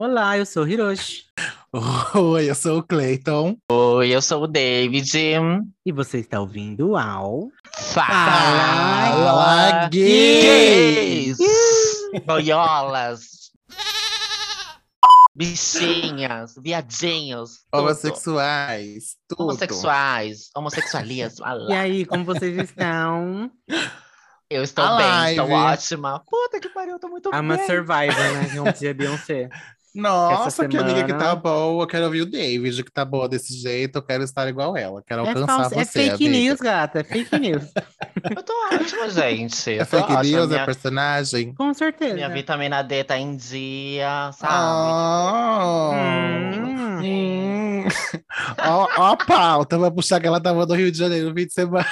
Olá, eu sou Hiroshi. Oi, eu sou o Clayton. Oi, eu sou o David. E você está ouvindo ao Fala gays! Boiolas! Bichinhas, viadinhos, tudo. Homossexuais, tudo. homossexuais, homossexualismo. E aí, como vocês estão? Eu estou A bem, estou ótima. Puta que pariu, eu tô muito I'm a bem. survivor, né? Como dizia Beyoncé. Nossa, que amiga que tá boa. Eu quero ouvir o David, que tá boa desse jeito. Eu quero estar igual ela. Quero É, alcançar falso, você. é fake amiga. news, gata. É fake news. Eu tô ótima, gente. É Eu tô fake ótima. news, é minha, personagem. Com certeza. minha vitamina D tá em dia, sabe? Ah. Hum. Hum. Ó, ó a pauta, vai puxar que ela tava no Rio de Janeiro no fim de semana.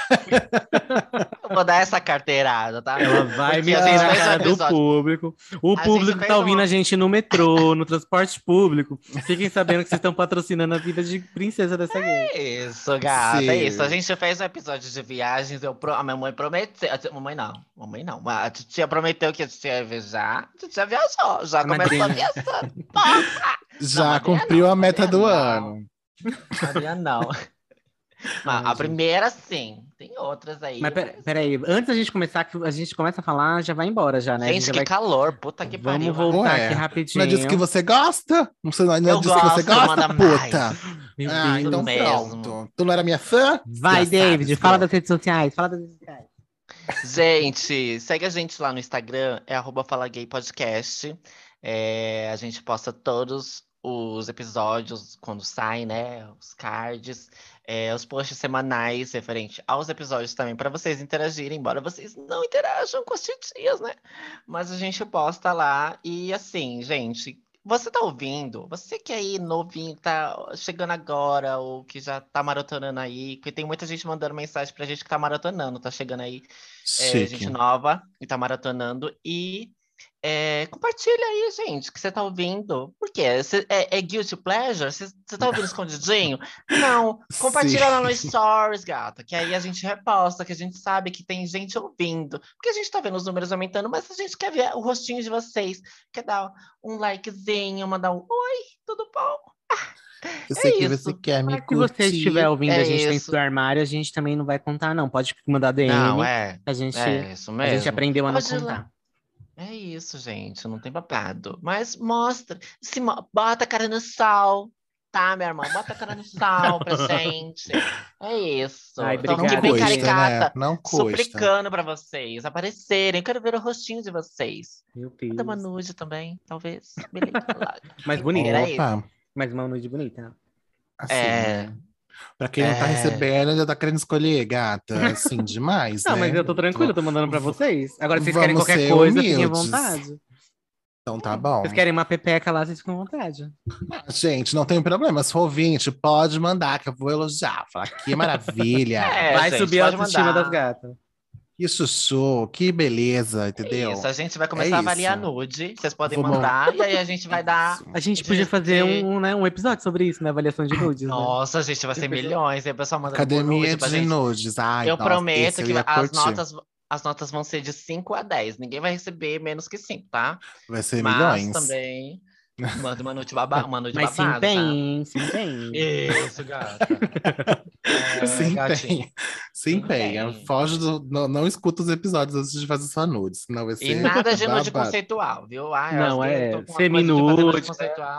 Eu vou dar essa carteirada, tá? Ela vai me na cara do público. O A público tá ouvindo uma- a gente no metrô, no transporte público. Fiquem sabendo que vocês estão patrocinando a vida de princesa dessa gay. Isso, gata, Sim. é isso. A gente fez um episódio de viagens, eu pro... a minha mãe prometeu. a tia- Mamãe não, mamãe não. mas A titia prometeu que a titia ia viajar. A titia viajou, já A começou a viajar. Já Maria cumpriu não, a meta do não. ano. Maria não. Mas a primeira, sim. Tem outras aí. Mas pera- peraí, antes da gente começar, que a gente começa a falar, já vai embora já, né? Gente, já que vai... calor, puta que Vamos pariu. voltar Ué, aqui Não rapidinho. é disso que você gosta? Não sei, não é disso que você gosta, puta? Meu Ah, Deus. então mesmo. pronto. Tu não era minha fã? Vai, Já David, sabes, fala girl. das redes sociais, fala das redes sociais. Gente, segue a gente lá no Instagram, é arroba Fala Gay Podcast. É, a gente posta todos os episódios quando saem, né? Os cards, é, os posts semanais referente aos episódios também, para vocês interagirem, embora vocês não interajam com as titias, né? Mas a gente posta lá e assim, gente. Você tá ouvindo? Você que aí novinho, que tá chegando agora, ou que já tá maratonando aí, porque tem muita gente mandando mensagem pra gente que tá maratonando, tá chegando aí é, gente nova e tá maratonando. E é, compartilha aí, gente, que você tá ouvindo. Por quê? Cê- é, é guilty pleasure? Você tá ouvindo escondidinho? Não. Compartilha Sim. lá no Stories, gata, que aí a gente reposta, que a gente sabe que tem gente ouvindo. Porque a gente tá vendo os números aumentando, mas a gente quer ver o rostinho de vocês. Quer dar um likezinho, mandar um oi, tudo bom? Eu sei que isso. você quer me Mas se você curtir. estiver ouvindo É a gente dentro isso. do armário, a gente também não vai contar, não. Pode mandar DM. Não, é. A gente, É isso a mesmo. gente aprendeu a não Pode contar. É isso, gente, não tem babado. Mas mostra, se mo- bota a cara no sol, tá, meu irmão? Bota a cara no sol pra gente. É isso. Ai, Tô Não aqui bem custa, David. caricata, né? Não custa. suplicando pra vocês aparecerem. Quero ver o rostinho de vocês. Meu Deus. Manda uma nude também, talvez. Beleza. Mais bonita. Era isso. Opa, Mais uma nude bonita. assim, É. Pra quem não tá É. recebendo, ainda tá querendo escolher, gata. Assim, demais, Não, né? mas eu tô tranquilo, eu tô mandando pra vocês. Agora, se vocês Vamos querem qualquer coisa, fiquem à humildes. vontade. Então tá bom. Vocês querem uma pepeca lá, vocês ficam à vontade. Gente, não tem problema. Se for ouvinte, pode mandar, que eu vou elogiar. Falar que maravilha. É, vai gente, subir a autoestima mandar. das gatas. Que chuchu, que beleza, entendeu? Isso, a gente vai começar É a avaliar isso. nude. Vocês podem Vamos- mandar e aí a gente vai dar. A gente Gente, podia fazer um, né, um episódio sobre isso, né? Avaliação de nudes. né? Nossa, gente, vai ser milhões. E a pessoa manda Academia pra de gente. nudes. Ai, eu nossa, prometo que as notas, as notas vão ser de 5 a 10. Ninguém vai receber menos que 5, tá? Vai ser Mas milhões. também manda uma noite baba, uma noite Mas sim babada, tem, sim tem. Isso, gata. É, Sim, gatinho. tem. Sim, tem. tem. Foge do. Não, não escuta os episódios antes de fazer sua nudes, senão vai ser. E nada de nude conceitual, viu? Ai, Não, eu é semi-nude, nude.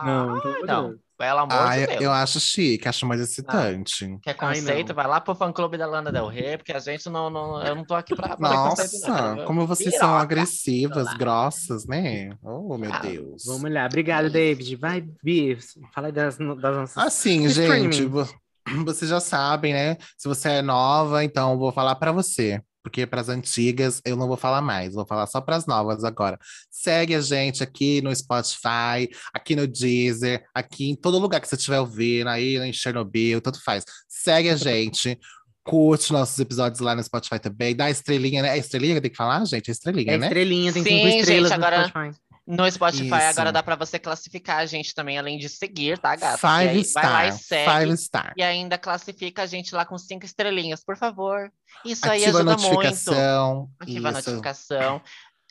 Não, então, não. Pelo amor Ah, de eu, Deus. eu acho chique, acho mais excitante. Quer Ai, conceito, não. vai lá pro fã clube da Lana Del Rey, porque a gente não, não eu não tô aqui pra conceito. Nossa, Quero como vocês são piroca. agressivas, Lá. grossas, né? Oh, meu Ah, Deus. Vamos lá, obrigado, David. Vai, Bi, fala aí das, das nossas. Assim, gente, vo- vocês já sabem, né? Se você é nova, então eu vou falar pra você. Porque para as antigas eu não vou falar mais, vou falar só para as novas agora. Segue a gente aqui no Spotify, aqui no Deezer, aqui em todo lugar que você estiver ouvindo, aí em Chernobyl, tanto faz. Segue a gente, curte nossos episódios lá no Spotify também, dá estrelinha, né? É estrelinha que tem que falar, gente? É estrelinha, É né? estrelinha, tem Sim, cinco estrelas gente, no agora- Spotify. No Spotify Isso. agora dá pra você classificar a gente também, além de seguir, tá, gata? Five E aí vai lá e star, segue. five star. E ainda classifica a gente lá com cinco estrelinhas, por favor. Isso aí Ativa a ajuda muito. notificação. Ativa a notificação.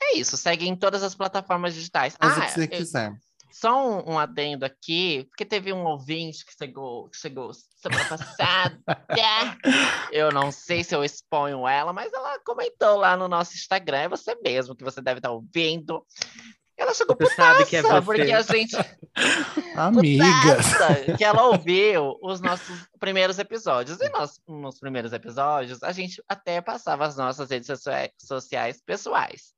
É isso, segue em todas as plataformas digitais. Mas o Ah, que você eu- quiser. Só um, um, adendo aqui, porque teve um ouvinte que chegou, que chegou semana passada. eu não sei se eu exponho ela, mas ela comentou lá no nosso Instagram, é você mesmo que você deve estar ouvindo. Ela chegou você putaça, sabe que é você. porque a gente... Amigas! que ela ouviu os nossos primeiros episódios. E nós, nos primeiros episódios, a gente até passava as nossas redes sociais pessoais.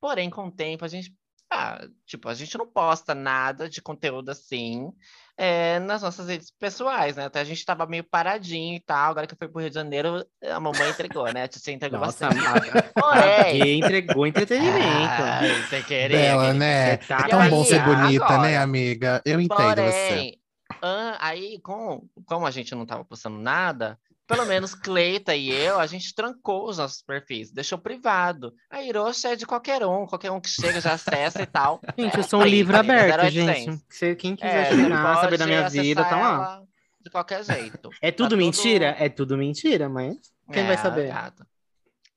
Porém, com o tempo, a gente ah, tipo, a gente não posta nada de conteúdo assim é, nas nossas redes pessoais, né? Até a gente tava meio paradinho e tal. Agora que eu fui pro Rio de Janeiro, a mamãe entregou, né? A tia entregou Nossa, bastante. Porém... entregou entretenimento. Ah, você querer. Bela, né? Tá é tão bom ser bonita, né, agora, né, amiga? Eu entendo porém, você. aí, com, como a gente não tava postando nada, pelo menos Cleita e eu, a gente trancou os nossos perfis, deixou privado. A Hiroshi é de qualquer um, qualquer um que chega já acessa e tal. Gente, eu sou um livro aberto, gente. Se, quem quiser é, chegar, saber da minha vida, tá lá. De qualquer jeito. É tudo tá mentira? Tudo... É tudo mentira, mas quem é, vai saber? Gato.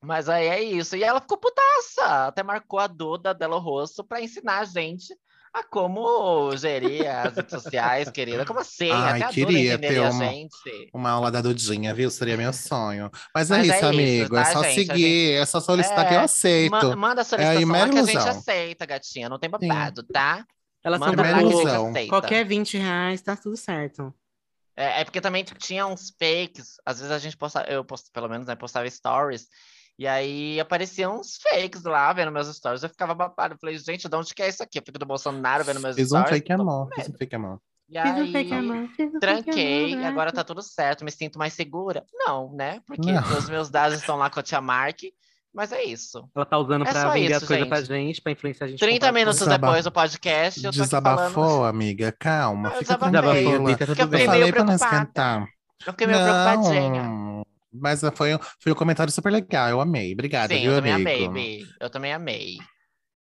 Mas aí é isso. E ela ficou putaça. Até marcou a Duda Delo Rosso para ensinar a gente a como gerir as redes sociais, querida. Como assim? Ai, Até queria ter uma, uma aula da Dudinha, viu? Seria meu sonho. Mas, é Mas é, isso, é amigo. Tá, é só gente, seguir, gente... é só solicitar é, que eu aceito. Ma manda a solicitação é a que a gente aceita, gatinha. Não tem babado, Sim. tá? Elas são da Qualquer 20 reais, tá tudo certo. É, é, porque também tinha uns fakes. Às vezes a gente postava, eu posto, pelo menos, né, postava stories e aí apareciam uns fakes lá vendo meus stories. Eu ficava babado. Eu falei, gente, de onde que é isso aqui? Eu fico do Bolsonaro vendo meus Fiz stories. Fiz um fake amor. Fiz um fake amor. E aí, tranquei, amor, agora tá tudo certo, me sinto mais segura. Não, né? Porque não. os meus dados estão lá com a tia Mark, mas é isso. Ela tá usando é pra vender as coisas pra gente, pra influenciar a gente. 30 minutos Desaba... depois do podcast, eu tô Desabafou, falando... amiga, calma. Eu fica desabafou, amiga, tá tudo bem. Eu fiquei meio preocupada. Eu fiquei meio não. preocupadinha. Mas foi, foi um comentário super legal, eu amei. Obrigada, Sim, viu, eu também amigo? amei, Eu também amei.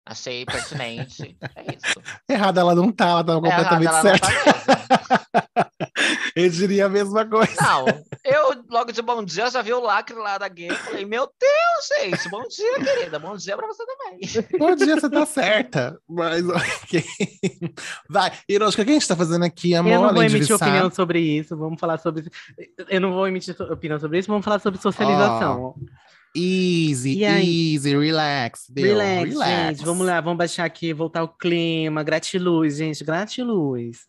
Achei pertinente. é isso. Errada ela não tá, ela tava completamente Errada certa. Tá eu diria a mesma coisa. Não, eu logo de bom dia já vi o lacre lá da gay. Falei, meu Deus, gente, bom dia, querida. Bom dia pra você também. Bom dia, você tá certa. Mas ok. Vai, Hiroshika, o que a gente tá fazendo aqui, amor? Eu não vou emitir opinião sobre isso. Vamos falar sobre. Eu não vou emitir opinião sobre isso, vamos falar sobre socialização. Oh. Easy, easy, relax. Deu. Relax, relax, gente. Vamos lá, vamos baixar aqui, voltar o clima. Gratiluz, gente, gratiluz.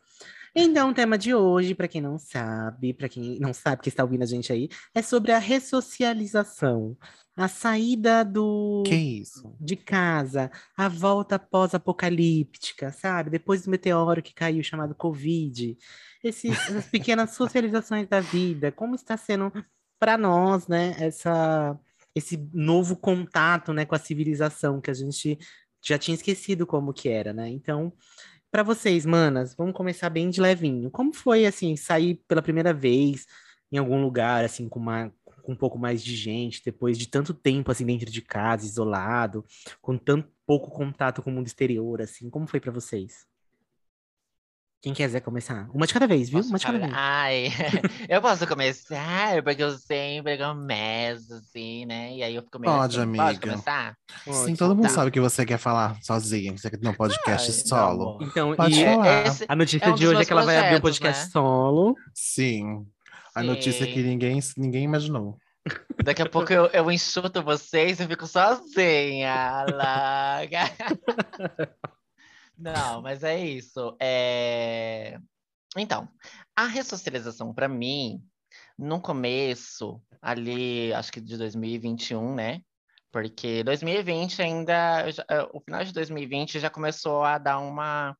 Então, o tema de hoje, para quem não sabe, para quem não sabe que está ouvindo a gente aí, é sobre a ressocialização. A saída do que isso? de casa, a volta pós-apocalíptica, sabe? Depois do meteoro que caiu chamado Covid. Esses, essas pequenas socializações da vida, como está sendo para nós, né, essa esse novo contato, né, com a civilização que a gente já tinha esquecido como que era, né? Então, para vocês, manas, vamos começar bem de levinho. Como foi assim sair pela primeira vez em algum lugar assim com uma com um pouco mais de gente, depois de tanto tempo assim dentro de casa, isolado, com tanto pouco contato com o mundo exterior assim? Como foi para vocês? Quem quiser começar? Uma de cada vez, viu? Posso Uma de cada vez. Ai, eu posso começar, porque eu sempre começo, assim, né? E aí eu fico meio Pode, assim, amiga. Pode começar? Sim, todo mundo tá. sabe que você quer falar sozinho, você quer ter um podcast Ai, solo. Então, Pode e falar. a notícia é um de hoje é que ela vai abrir um podcast né? solo. Sim. A Sim. notícia que ninguém, ninguém imaginou. Daqui a pouco eu, eu enxuto vocês e fico sozinha. Larga. Não, mas é isso. É... Então, a ressocialização para mim, no começo, ali, acho que de 2021, né? Porque 2020 ainda, eh, o final de 2020 já começou a dar uma,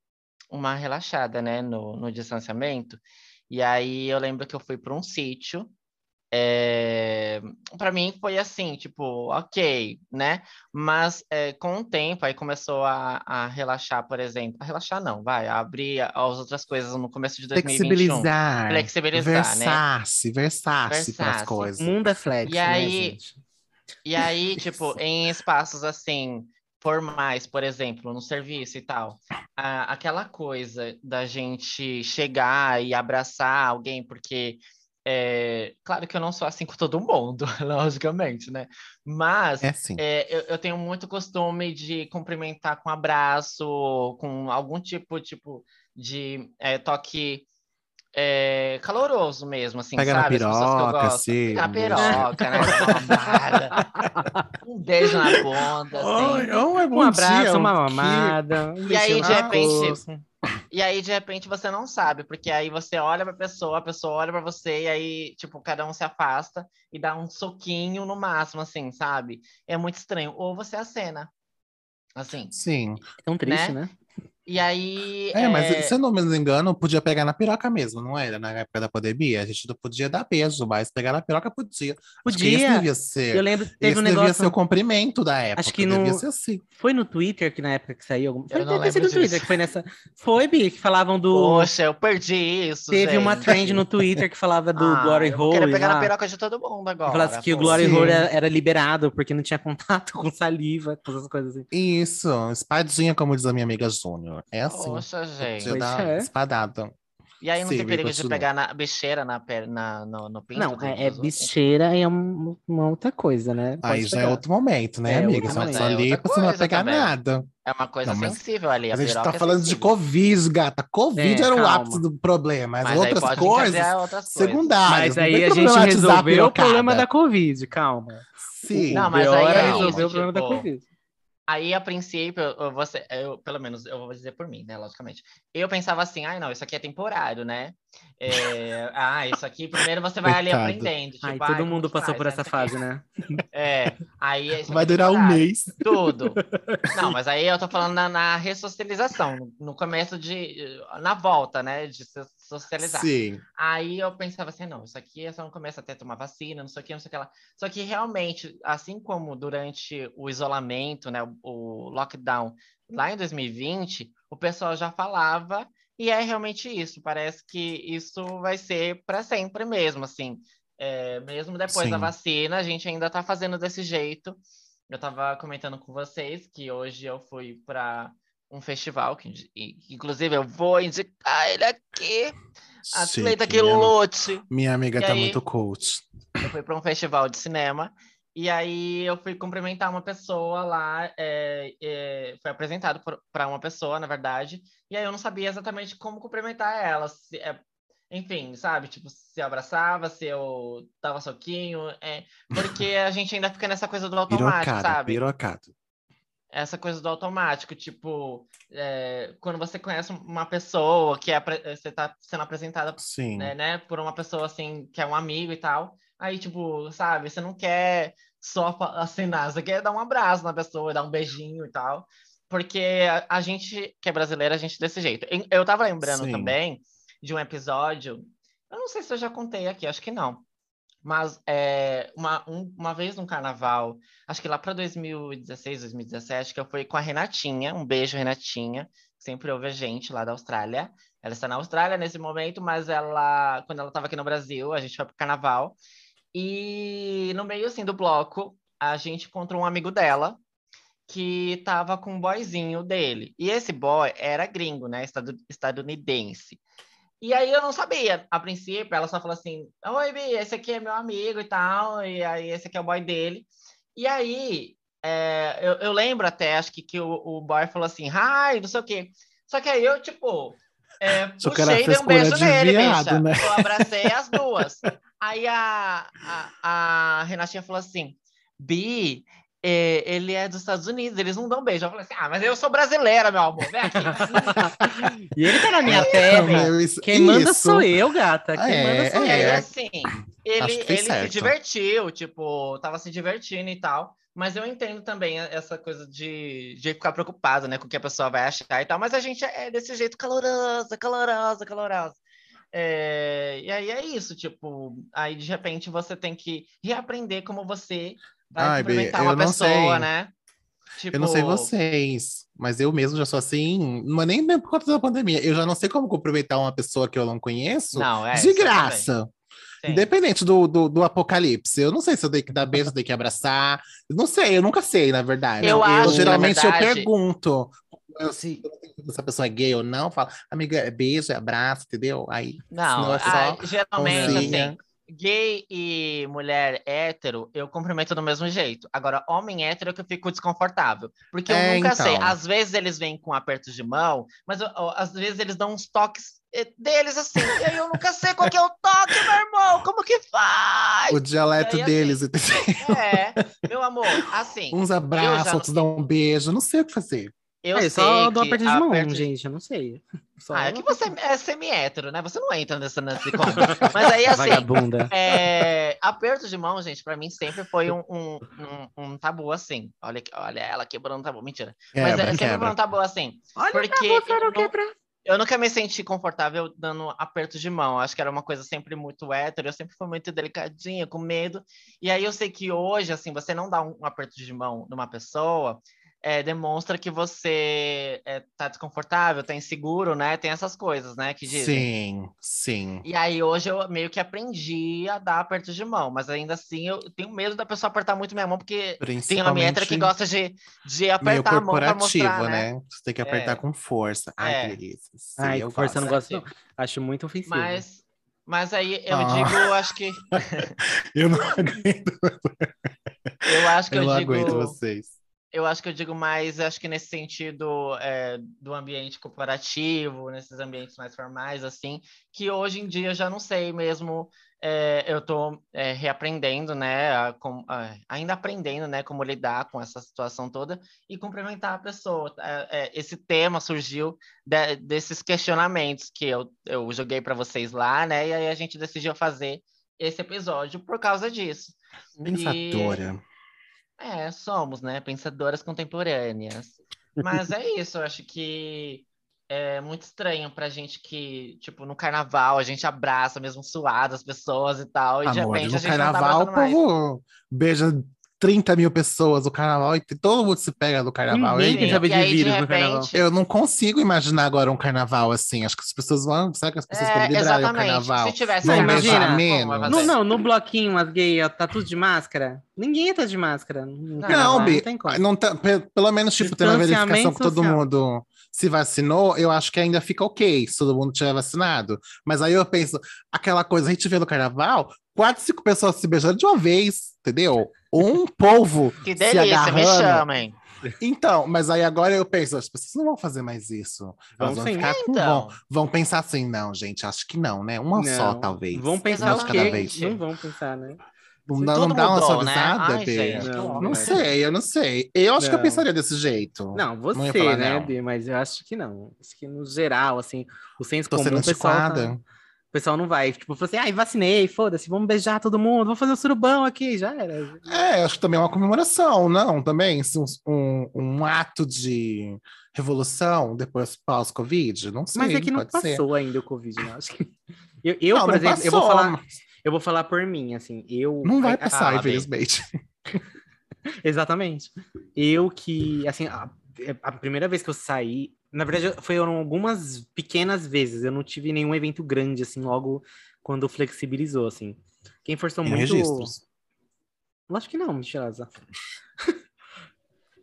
uma relaxada, né, no, no distanciamento. E aí eu lembro que eu fui para um sítio é, para mim foi assim, tipo, ok, né? Mas é, com o tempo aí começou a, a, relaxar, por exemplo. A relaxar não, vai, a abrir as outras coisas no começo de 2021. Flexibilizar. Flexibilizar, né? versar-se, né? Versar-se as coisas. O mundo é flex, e né, aí, né, E aí, tipo, em espaços assim, formais, por exemplo, no serviço e tal, a, aquela coisa da gente chegar e abraçar alguém porque é, claro que eu não sou assim com todo mundo, logicamente, né? Mas É sim. é, eu, eu tenho muito costume de cumprimentar com abraço, com algum tipo, tipo de é, toque é, caloroso mesmo, assim, Pega na sabe? As pessoas que eu piroca, gosto. assim, Pega na piroca, né? Um beijo na bunda, assim. Oi, oi, Um abraço, dia, uma mamada. um E aí, de repente. E aí, de repente, você não sabe, porque aí você olha pra pessoa, a pessoa olha pra você, e aí, tipo, cada um se afasta e dá um soquinho no máximo, assim, sabe? É muito estranho. Ou você acena. Assim. Sim. Tão triste, né? né? E aí. É, mas se eu não me engano, podia pegar na piroca mesmo, não era? Na época da pandemia, a gente não podia dar beijo, mas pegar na piroca podia. Que Podia. devia ser. Eu lembro, teve esse um devia negócio. ser o cumprimento da época. Acho que devia no- ser assim. Foi no Twitter que na época que saiu. algum- Foi, Eu não sido lembro no Twitter disso. que foi nessa. Foi, Bi, que falavam do. Poxa, eu perdi isso. Teve uma gente. trend no Twitter que falava do Ah, Glory Hole. pegar na lá, piroca de todo mundo que agora. falasse que o. Glory. Hole era, era liberado porque não tinha contato com saliva, com essas coisas assim. Isso, espadinha, como diz a minha amiga Júnior. É assim. Poxa, gente. Podia dar é. espadada. E aí não Sim, tem perigo de pegar na bicheira na, na, no, no pinto? Não, é, é bicheira e é um- uma outra coisa, né? Aí Pode já é pegar. outro momento, né, É, amiga? outro Só, momento. É ali outra você não vai pegar também. nada. É uma coisa Não, sensível ali. A gente piroca tá é falando de sensível. Covid, gata. Covid É, era o calma. ápice do problema. As Mas outras pode coisas, outras coisas. secundárias. Mas aí a gente a resolveu o problema da Covid, calma. Sim. Não, O mas aí é resolver o problema da tipo, Covid. Aí, a princípio, você, eu, pelo menos eu vou dizer por mim, né? Logicamente. Eu pensava assim, ai, não, isso aqui é temporário, né? É, ah, isso aqui, primeiro você vai ali Coitado. aprendendo. Tipo, Ai, ai, todo como mundo passou faz, por né? essa fase, né? É, aí... isso Vai é durar um mês. Tudo. Não, mas aí eu tô falando na, na ressocialização, no, no começo de. na volta, né? De se socializar. Sim. Aí eu pensava assim, não, isso aqui é só no começo até tomar vacina, não sei o que, não sei o que lá. Só que realmente, assim como durante o isolamento, né, o, lockdown lá em 2020, o pessoal já falava e é realmente isso. Parece que isso vai ser para sempre mesmo, assim. É, mesmo depois da Sim. vacina, a gente ainda tá fazendo desse jeito. Eu tava comentando com vocês que hoje eu fui para um festival, que inclusive eu vou indicar ele aqui. Atleta minha- Quilote. Minha amiga E tá aí? muito coach. Eu fui para um festival de cinema e aí eu fui cumprimentar uma pessoa lá. é, é, foi apresentado para uma pessoa, na verdade. E aí eu não sabia exatamente como cumprimentar ela. se- é, enfim, sabe? Tipo, se eu abraçava, se eu dava soquinho. é, porque a gente ainda fica nessa coisa do automático, Pirocado, sabe? pirocado. Essa coisa do automático, tipo, é, quando você conhece uma pessoa que é, apre- você tá sendo apresentada Sim. né, né, por uma pessoa assim, que é um amigo e tal, aí, tipo, sabe, você não quer só acenar, você quer dar um abraço na pessoa, dar um beijinho e tal, porque a, a gente, que é brasileira, a gente é desse jeito. Eu tava lembrando Sim. também de um episódio, eu não sei se eu já contei aqui, acho que não, mas é, uma, um- uma vez no carnaval, acho que lá para 2016, 2017, que eu fui com a Renatinha, um beijo, Renatinha, sempre ouve a gente lá da Austrália. Ela está na Austrália nesse momento, mas ela, quando ela estava aqui no Brasil, a gente foi pro carnaval. E no meio assim do bloco, a gente encontrou um amigo dela que tava com um boyzinho dele. E esse boy era gringo, né? estadu- Estadunidense. E aí eu não sabia. A princípio, ela só falou assim: Oi, Bi, esse aqui é meu amigo e tal. E aí esse aqui é o boy dele. E aí, é, eu, eu lembro até, acho que, que o, o boy falou assim, ai, não sei o quê. Só que aí eu, tipo, é, puxei e dei um beijo nele, viado, bicha. né? Eu abracei as duas. Aí a, a, a Renatinha falou assim, Bi, é, ele é dos Estados Unidos, eles não dão beijo. Eu falei assim, ah, mas eu sou brasileira, meu amor, vem aqui. E ele tá na minha É, terra. isso- Quem manda isso. sou eu, gata. Quem É, manda sou E aí, eu. assim, ele, ele se divertiu, tipo, tava se divertindo e tal. Mas eu entendo também essa coisa de, de ficar preocupado, né, com o que a pessoa vai achar e tal. Mas a gente é desse jeito calorosa, calorosa, calorosa. É, e aí é isso, tipo, aí de repente você tem que reaprender como você vai Ai, cumprimentar eu uma não pessoa, sei. né? Tipo, Eu não sei vocês, mas eu mesmo já sou assim, não é nem por conta da pandemia. Eu já não sei como cumprimentar uma pessoa que eu não conheço Não, é, de graça. Independente do, do, do apocalipse. Eu não sei se eu tenho que dar beijo, se eu tenho que abraçar. Eu não sei, eu nunca sei, na verdade. Eu acho, na geralmente verdade- eu pergunto. Eu, se essa pessoa é gay ou não, falo, amiga, é beijo, é abraço, entendeu? Aí, Não, é só geralmente, mãozinha. assim, Gay e mulher hétero, eu cumprimento do mesmo jeito. Agora, homem hétero é que eu fico desconfortável. Porque eu É, nunca sei. então. Às vezes eles vêm com apertos de mão, mas eu- eu- às vezes eles dão uns toques eh, deles assim. e aí eu nunca sei qual que é o toque, meu irmão. Como que faz? O dialeto aí, assim, deles, entendeu? É, meu amor, assim. Uns abraços, outros dão um beijo, não sei o que fazer. Eu é, sei só dou aperto de mão, aperto- gente, eu não sei. Só Ah, é que você é semi-hétero, né? Você não entra nessa, nesse conto. Mas aí, assim, Vagabunda. É, aperto de mão, gente, pra mim sempre foi um, um, um, um tabu assim. Olha, olha ela quebrando tabu, mentira. Mas Quebra, é, sempre foi quebra. um tabu assim. Olha Porque eu não não- quebra. Eu nunca me senti confortável dando aperto de mão. Acho que era uma coisa sempre muito hétero. Eu sempre fui muito delicadinha, com medo. E aí eu sei que hoje, assim, você não dá um aperto de mão numa pessoa, é, demonstra que você é, tá desconfortável, tá inseguro, né? Tem essas coisas, né? Que dizem. Sim, sim. E aí hoje eu meio que aprendi a dar aperto de mão, mas ainda assim eu tenho medo da pessoa apertar muito minha mão, porque tem uma hétera que gosta de, de meio apertar a mão pra corporativo, mostrar, né? né? Você tem que apertar É. com força. Ai, É. que delícia. Sim, Ai, eu força eu não gosto. gosto, não. Acho muito ofensivo. Mas, mas aí eu Ah. digo, acho que Eu não aguento, eu acho que eu eu, não digo, aguento vocês. Eu acho que eu digo mais, acho que nesse sentido é, do ambiente corporativo, nesses ambientes mais formais, assim, que hoje em dia já não sei mesmo. é, eu estou reaprendendo, né, a com- a- ainda aprendendo, né, como lidar com essa situação toda e cumprimentar a pessoa. É, é, esse tema surgiu de- desses questionamentos que eu, eu joguei para vocês lá, né, e aí a gente decidiu fazer esse episódio por causa disso. Pensadora. É, somos, né? Pensadoras contemporâneas. Mas é isso, eu acho que é muito estranho pra gente que, tipo, no carnaval a gente abraça mesmo suado as pessoas e tal, e de Amor, repente a no gente não tá carnaval o povo beija 30 mil pessoas no carnaval e todo mundo se pega no carnaval. Ninguém Eu- quer saber E de aí, de vírus no carnaval. Eu não consigo imaginar agora um carnaval assim. Acho que as pessoas vão. Será que as pessoas É, podem liberar o exatamente. carnaval? Se tivesse menos? vai No, não, no bloquinho, as gays, tá tudo de máscara? Ninguém tá de máscara. No carnaval, Não, não Bi, tem como. não tá- pe- pelo menos, tipo, tendo uma verificação que todo social. mundo se vacinou, eu acho que ainda fica ok se todo mundo tiver vacinado. Mas aí eu penso, aquela coisa, a gente vê no carnaval, quatro, cinco pessoas se beijando de uma vez, entendeu? Um povo Que se delícia, me agarrando. chamem. Então, mas aí agora eu penso, as pessoas não vão fazer mais isso. Elas Vão vão ficar com- Então. vão, vão pensar assim, não, gente, acho que não, né? Uma só, Não. talvez. Vão pensar o cada quê? vez. Não vão pensar, né? Não, Se não dá uma né? suavizada, Ai, Bê? gente, que Não. Não sei, eu não sei. Eu acho que eu Não. pensaria desse jeito. Não, Não você, falar né, não. Bi? Mas eu acho que não. Acho que no geral, assim, o senso Tô comum, sendo o pessoal, tá- antiquada. o pessoal não vai. Tipo, falou assim, ai, vacinei, foda-se, vamos beijar todo mundo, vamos fazer o surubão aqui, já era. É, acho que também é uma comemoração, não? Também um, um, um ato de revolução depois pós-Covid, não sei. Mas é que não passou ser. ainda o Covid, né? Acho que... Eu, eu, Não, por não exemplo, eu vou passou, falar, eu vou falar por mim, assim, eu... Não vai passar, Bê. infelizmente. Exatamente. Eu que, assim, a, a primeira vez que eu saí, na verdade, foram algumas pequenas vezes. Eu não tive nenhum evento grande, assim, logo quando flexibilizou, assim. Quem forçou Tem muito. registros. Acho que não, mentirosa.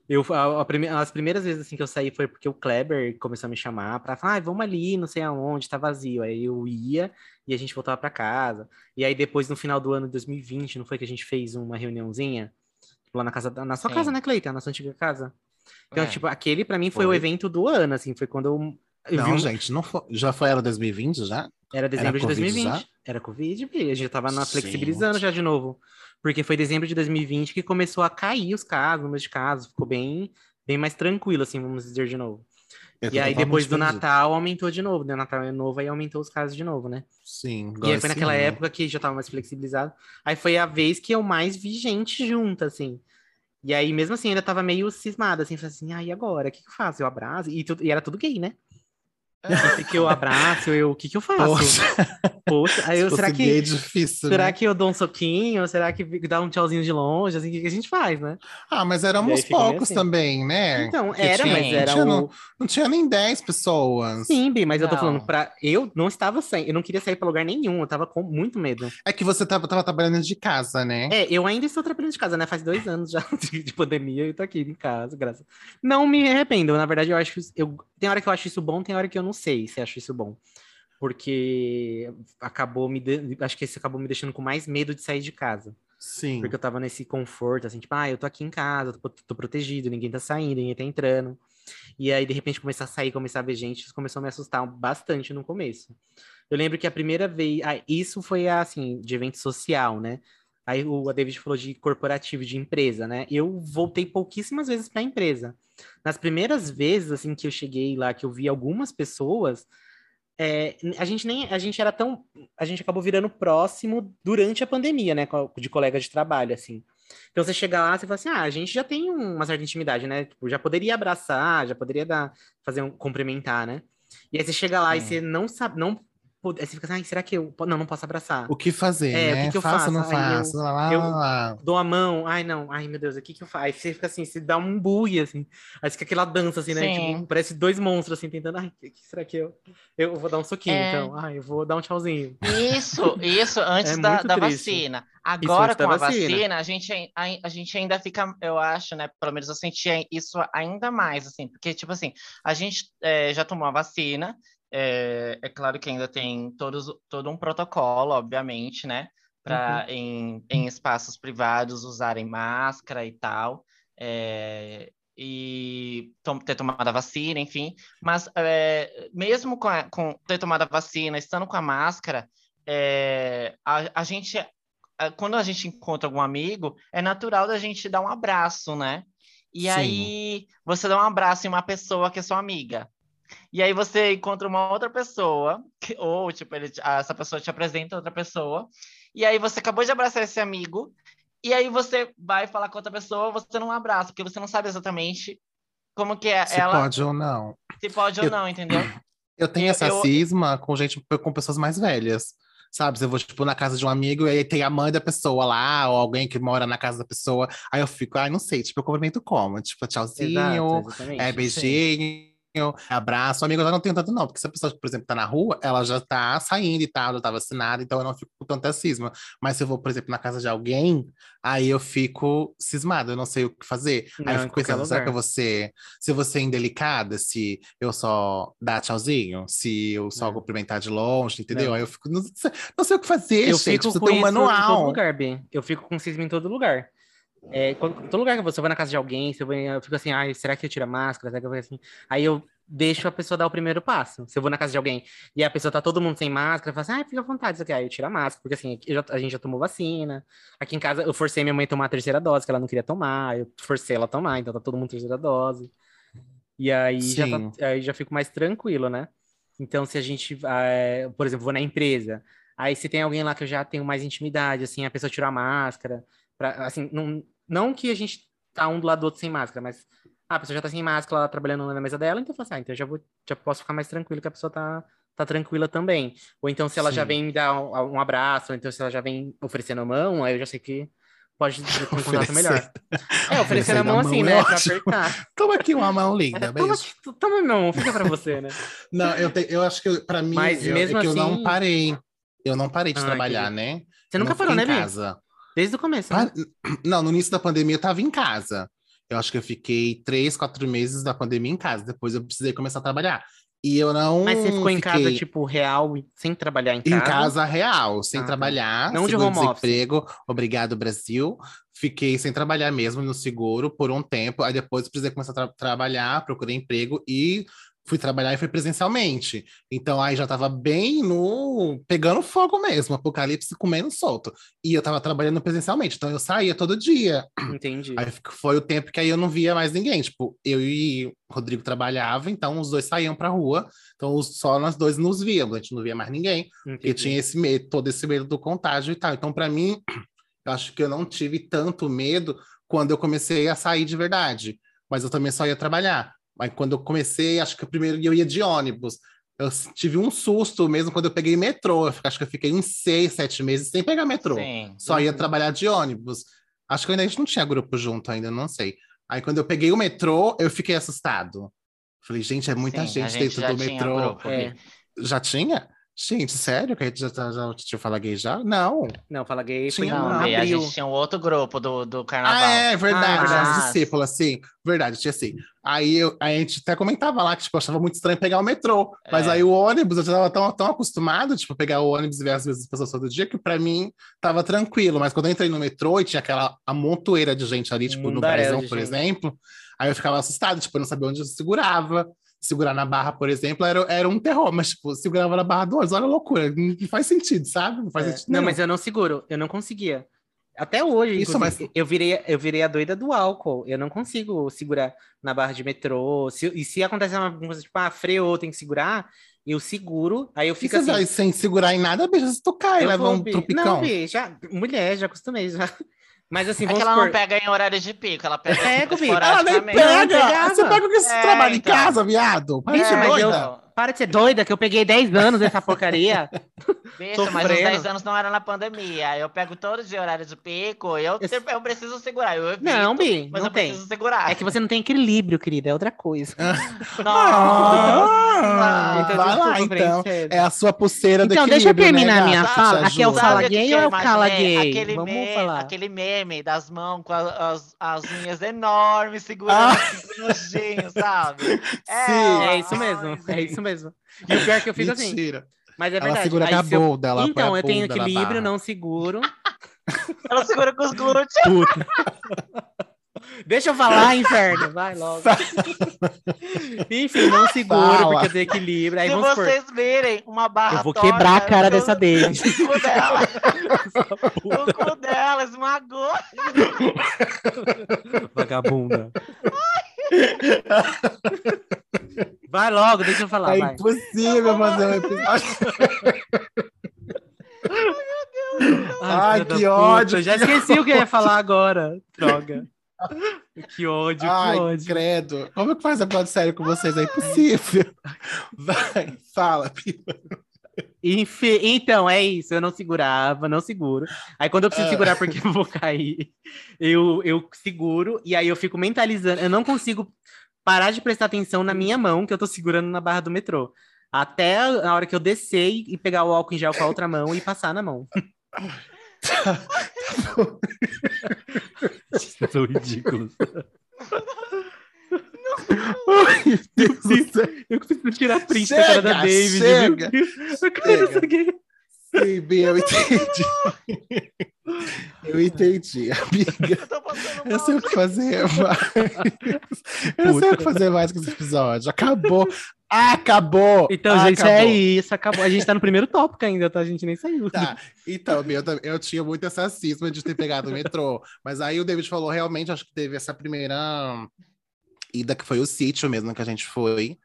Eu, a- a prime- as primeiras vezes assim que eu saí foi porque o Kleber começou a me chamar pra falar, ah, vamos ali, não sei aonde, tá vazio. Aí eu ia e a gente voltava pra casa. E aí depois, no final do ano de 2020, não foi que a gente fez uma reuniãozinha? Lá na casa, da- na sua Sim. casa, né, Cleiton? Na sua antiga casa. Então, É. tipo, aquele pra mim foi, o Foi. evento do ano, assim, foi quando eu, eu vi Não, um- gente, não foi, já foi era 2020 já? Era dezembro de Covid 2020. já? Era Covid. A gente já tava na flexibilizando já de novo. Porque foi dezembro de 2020 que começou a cair os casos, o número de casos. Ficou bem, bem mais tranquilo, assim, vamos dizer de novo. Eu E aí, depois do perdido. Natal, aumentou de novo. Né? Natal é novo, aí aumentou os casos de novo, né? Sim. E aí foi naquela ano. época que já tava mais flexibilizado. Aí foi a vez que eu mais vi gente junta, assim. E aí, mesmo assim, ainda tava meio cismada, assim, falei assim, ah, e agora? O que, que eu faço? Eu abraço? E, e era tudo gay, né? O que eu abraço? Eu, o que, que eu faço? Poxa, Poxa, aí eu, se será que. é difícil, Será né? que eu dou um soquinho? Será que dá um tchauzinho de longe? Assim, o que, que a gente faz, né? Ah, mas éramos poucos assim. também, né? Então, Que era, tinha- mas era tinha, não, não tinha nem 10 pessoas. Sim, Bi, mas eu tô Não. falando pra. Eu não estava sem. Eu não queria sair pra lugar nenhum. Eu tava com muito medo. É que você tava, tava trabalhando de casa, né? É, eu ainda estou trabalhando de casa, né? Faz dois anos já de, de pandemia e eu tô aqui em casa, graças. Não me arrependo. Na verdade, eu acho. Eu, tem hora que eu acho isso bom, tem hora que eu não sei se acho isso bom. porque acabou me. De... Acho que esse acabou me deixando com mais medo de sair de casa. Sim. Porque eu tava nesse conforto, assim, tipo, ah, eu tô aqui em casa, tô, tô protegido, ninguém tá saindo, ninguém tá entrando. E aí, de repente, começar a sair, começar a ver gente, isso começou a me assustar bastante no começo. Eu lembro que a primeira vez. Ah, isso foi assim, de evento social, né? Aí o a David falou de corporativo, de empresa, né? Eu voltei pouquíssimas vezes para a empresa. Nas primeiras vezes, assim, que eu cheguei lá, que eu vi algumas pessoas, é, a gente nem a gente era tão a gente acabou virando próximo durante a pandemia, né, de colega de trabalho assim. Então você chega lá, você fala assim: "Ah, a gente já tem uma certa intimidade, né? Tipo, já poderia abraçar, já poderia dar fazer um cumprimentar, né? E aí você chega lá e você não sabe, não Aí você fica assim, será que eu. Não, não posso abraçar. O que fazer? É, né? o que, que eu faço? não faço? Eu, lá, eu lá. dou a mão, ai não, ai meu Deus, o que que eu faço? Aí você fica assim, você dá um bui, assim. Aí fica aquela dança, assim, né? Tipo, parece dois monstros, assim, tentando, ai, que, que será que eu. Eu vou dar um soquinho, é... então. Ai, eu vou dar um tchauzinho. Isso, isso, antes é da, da vacina. Agora, com a vacina. vacina, a, gente, a, a gente ainda fica, eu acho, né? Pelo menos eu senti isso ainda mais, assim, porque, tipo assim, a gente é, já tomou a vacina, é, é claro que ainda tem todos, todo um protocolo, obviamente, né? Para uhum. em, em espaços privados usarem máscara e tal. É, e tom, ter tomado a vacina, enfim. Mas é, mesmo com, a, com, ter tomado a vacina, estando com a máscara, é, a, a gente, a, quando a gente encontra algum amigo, é natural da gente dar um abraço, né? E Sim. aí você dá um abraço em uma pessoa que é sua amiga. E aí você encontra uma outra pessoa, que, ou tipo, ele, essa pessoa te apresenta outra pessoa, e aí você acabou de abraçar esse amigo, e aí você vai falar com outra pessoa, você não abraça, porque você não sabe exatamente como que é se ela. Se pode ou não. Se pode eu, ou não, entendeu? Eu tenho eu, essa eu... cisma com gente, com pessoas mais velhas. Sabe, se eu vou, tipo, na casa de um amigo e aí tem a mãe da pessoa lá, ou alguém que mora na casa da pessoa, aí eu fico, ai, ah, não sei, tipo, eu cumprimento como? Tipo, tchauzinho, Exato, é beijinho, abraço. Amigo, eu já não tenho tanto, não, porque se a pessoa, por exemplo, tá na rua, ela já tá saindo e tal, já tá vacinada, então eu não fico com tanta cisma. Mas se eu vou, por exemplo, na casa de alguém, aí eu fico cismado, eu não sei o que fazer. Não, aí eu fico pensando, será que eu vou ser, se você é indelicada, se eu só dar tchauzinho, se eu só é. cumprimentar de longe, entendeu? Não. Aí eu fico, não sei, não sei o que fazer, eu gente, fico com um manual. em todo lugar, Ben. Eu fico com cisma em todo lugar. É, quando, todo lugar que você vai na casa de alguém, você vai, eu fico assim, ah, será que eu tiro a máscara? Será que eu assim? Aí eu deixo a pessoa dar o primeiro passo. Se eu vou na casa de alguém e a pessoa tá todo mundo sem máscara, eu falo assim, ah, fica à vontade, isso aqui. Aí eu tiro a máscara, porque assim, já, a gente já tomou vacina. Aqui em casa eu forcei minha mãe a tomar a terceira dose, que ela não queria tomar, eu forcei ela a tomar, então tá todo mundo terceira dose. E aí já, tá, aí já fico mais tranquilo, né? Então, se a gente, é, por exemplo, vou na empresa, aí se tem alguém lá que eu já tenho mais intimidade, assim, a pessoa tirou a máscara, pra, assim, não, não que a gente tá um do lado do outro sem máscara, mas ah, a pessoa já tá sem máscara lá trabalhando na mesa dela, então eu falo assim, ah, então eu já, vou, já posso ficar mais tranquilo que a pessoa tá, tá tranquila também. Ou então se ela Sim. já vem me dar um, um, abraço, ou então se ela já vem oferecendo a mão, aí eu já sei que pode ter um contato melhor. É, oferecer a mão assim, né? É pra apertar. Toma aqui uma mão linda, é. Toma, toma mão, fica pra você, né? não, eu, te, eu acho que pra mim, Mas eu, mesmo é que assim... eu não assim parei. Eu não parei de ah, trabalhar, né? Você nunca parou, né, casa. Desde o começo. Né? Não, no início da pandemia eu tava em casa. Eu acho que eu fiquei três, quatro meses da pandemia em casa. Depois eu precisei começar a trabalhar. E eu não. Mas você ficou em casa, tipo, real, sem trabalhar em casa? Em casa real, sem ah, tá. trabalhar. Não de home desemprego. Office. Obrigado, Brasil. Fiquei sem trabalhar mesmo no seguro por um tempo. Aí depois precisei começar a tra trabalhar, procurei emprego e fui trabalhar e fui presencialmente. Então aí já tava bem no pegando fogo mesmo, apocalipse comendo solto. E eu tava trabalhando presencialmente, então eu saía todo dia. Entendi. Aí foi o tempo que aí eu não via mais ninguém, tipo, eu e o Rodrigo trabalhava, então os dois saíam pra rua, então só nós dois nos víamos, a gente não via mais ninguém, Entendi. e tinha esse medo, todo esse medo do contágio e tal. Então para mim, eu acho que eu não tive tanto medo quando eu comecei a sair de verdade, mas eu também só ia trabalhar. Mas quando eu comecei, acho que o primeiro eu ia de ônibus. Eu tive um susto mesmo quando eu peguei metrô. Eu acho que eu fiquei uns seis, sete meses sem pegar metrô. Sim. Só ia uhum. trabalhar de ônibus. Acho que ainda a gente não tinha grupo junto ainda, não sei. Aí quando eu peguei o metrô, eu fiquei assustado. Falei, gente, é muita Sim, gente, gente dentro do metrô. É. Já tinha? Gente, sério que a gente já, já, já tinha Fala Gay já? Não. Não, Fala Gay foi Tinha Não, Ah, Bia, a abril. gente tinha um outro grupo do, do carnaval. Ah, é verdade, Ah, as mas- discípulas, assim. Verdade, tinha assim. Aí eu- a gente até comentava lá que, tipo, eu achava muito estranho pegar o metrô. Mas É. aí o ônibus, eu já tava tão, tão acostumado, tipo, pegar o ônibus e ver as mesmas pessoas todo dia, que pra mim tava tranquilo. Mas quando eu entrei no metrô e tinha aquela amontoeira de gente ali, tipo, no mundaréu Brasil, por gente. exemplo, aí eu ficava assustado, tipo, eu não sabia onde eu segurava. Segurar na barra, por exemplo, era, era um terror, mas, tipo, segurava na barra olha a loucura, não faz sentido, sabe? Não faz É. sentido. Não, nenhum. mas eu não seguro, eu não conseguia. Até hoje, Isso, mas- eu, virei, eu virei a doida do álcool. Eu não consigo segurar na barra de metrô. Se- e se acontece uma coisa tipo, ah, freou, tem que segurar, eu seguro, aí eu E fico você assim. vai sem segurar em nada, bicho, se tu cai, leva um tropicão. Não, Bi, já, mulher, já acostumei, já. Mas assim, É vamos que ela supor... não pega em horário de pico, ela pega Pego, Bi. Ela nem pega! Você pega o que você É, trabalha então. em casa, viado? Bicho, ser mas eu- doida. Para de ser doida, que eu peguei 10 anos dessa porcaria. Bicho, mas os Sofrendo. 10 anos não era na pandemia. Eu pego todos de horário de pico, eu, Eu- eu preciso segurar. Eu evito, Não, Bi, mas não eu tem. preciso segurar. É que você não tem equilíbrio, querida, é outra coisa. Ah, Então, vai lá, então. É a sua pulseira do Então, deixa eu equilíbrio, terminar né, a minha fala. Te Aqui é o ajuda. fala gay ou é o cala gay? Aquele, Vamos meme, falar. aquele meme das mãos com as, as unhas enormes, segurando Ah. nojinho, sabe? Sim. É isso mesmo, é isso mesmo. E o pior é que eu fico assim. Mentira. Mas é Ela verdade. segura Aí com a se eu- bunda, ela Então, eu tenho bunda equilíbrio, não seguro. Ela segura com os glúteos. Puta. Deixa eu falar, inferno. Vai logo. Enfim, não seguro, Fala. porque eu tenho equilíbrio. Aí Se vocês virem uma barra Eu vou quebrar a cara dessa David. O cu dela. o cu dela esmagou. Vagabunda. Vai logo, deixa eu falar. É vai. impossível fazer um episódio. Ai, da que puta, ódio, Já que esqueci o que eu ia falar agora. Droga. Que ódio, Ai, que ódio. credo. Como é que faz episódio sério com vocês? É impossível. Vai, fala, Pia. Enfe- Então, é isso. Eu não segurava, não seguro. Aí, quando eu preciso Ah. segurar porque eu vou cair, eu, eu seguro. E aí, eu fico mentalizando. Eu não consigo parar de prestar atenção na minha mão que eu tô segurando na barra do metrô. Até a hora que eu descer e pegar o álcool em gel com a outra mão e passar na mão. Vocês são ridículos. Ai, meu Deus do céu. Eu preciso tirar print da cara da David. chega, viu? Eu quero seguir. Sim, Bia, eu entendi. Eu entendi, amiga. Eu sei o que fazer mais. Eu sei o que fazer mais com esse episódio. Acabou. Acabou. Então, gente, Acabou. é isso. Acabou. A gente tá no primeiro tópico ainda, tá? A gente nem saiu. Tá, então, Bia, eu, tam- eu tinha muito essa cisma de ter pegado o metrô. Mas aí o David falou, realmente, acho que teve essa primeira ida que foi o sítio mesmo que a gente foi.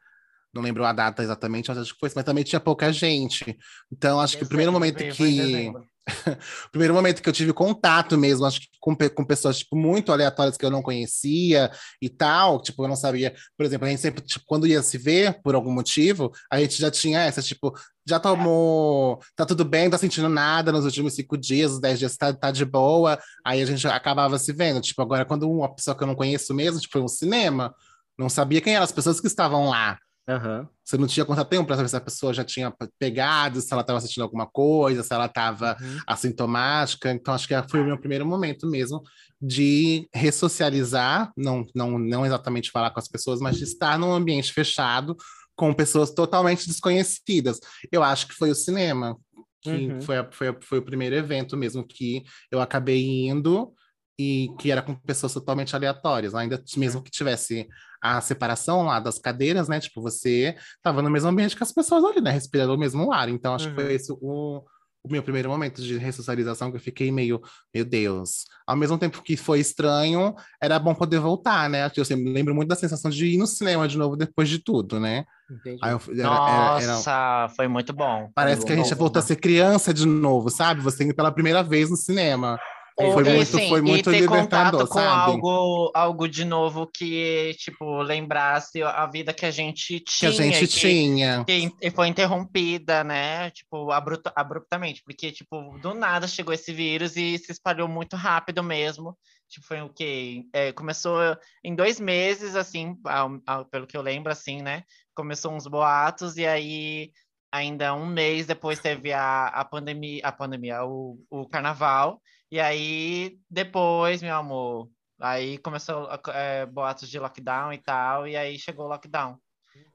Não lembro a data exatamente, mas acho que foi, mas também tinha pouca gente. Então, acho que o primeiro momento que. O primeiro momento que eu tive contato mesmo, acho que com, com pessoas, tipo, muito aleatórias que eu não conhecia e tal, tipo, eu não sabia, por exemplo, a gente sempre, tipo, quando ia se ver, por algum motivo, a gente já tinha essa, tipo, já tomou, tá tudo bem, não tá sentindo nada nos últimos cinco dias, os dez dias tá, tá de boa, aí a gente acabava se vendo, tipo, agora quando uma pessoa que eu não conheço mesmo, tipo, foi um cinema, não sabia quem eram as pessoas que estavam lá, Aham. você não tinha contato nenhum para saber se a pessoa já tinha pegado, se ela estava sentindo alguma coisa, se ela estava Uhum. assintomática. Então, acho que foi o meu primeiro momento mesmo de ressocializar, não, não, não exatamente falar com as pessoas, mas de estar num ambiente fechado com pessoas totalmente desconhecidas. Eu acho que foi o cinema, que Uhum. foi, a- foi, a- foi o primeiro evento mesmo que eu acabei indo e que era com pessoas totalmente aleatórias, ainda mesmo que tivesse a separação lá das cadeiras, né? Tipo, você estava no mesmo ambiente que as pessoas ali, né? Respirando o mesmo ar. Então, acho que Uhum. foi esse o, o meu primeiro momento de ressocialização, que eu fiquei meio, meu Deus. Ao mesmo tempo que foi estranho, era bom poder voltar, né? Eu sempre lembro muito da sensação de ir no cinema de novo depois de tudo, né? Eu, era- era- era- Nossa, foi muito bom. Parece que a gente voltou a ser criança de novo, sabe? Você indo pela primeira vez no cinema. Foi E, muito, assim, foi e muito ter libertador, contato com sabe? algo, algo de novo que, tipo, lembrasse a vida que a gente Que tinha. a gente que- tinha. que foi interrompida, né? Tipo, abruta- abruptamente, porque, tipo, do nada chegou esse vírus e se espalhou muito rápido mesmo. Tipo, foi o quê? É, começou em dois meses, assim, ao- ao- pelo que eu lembro, assim, né? Começou uns boatos e aí ainda um mês depois teve a, a pandemia, a pandemia, o, o carnaval. E aí, depois, meu amor, aí começou é, boatos de lockdown e tal, e aí chegou o lockdown.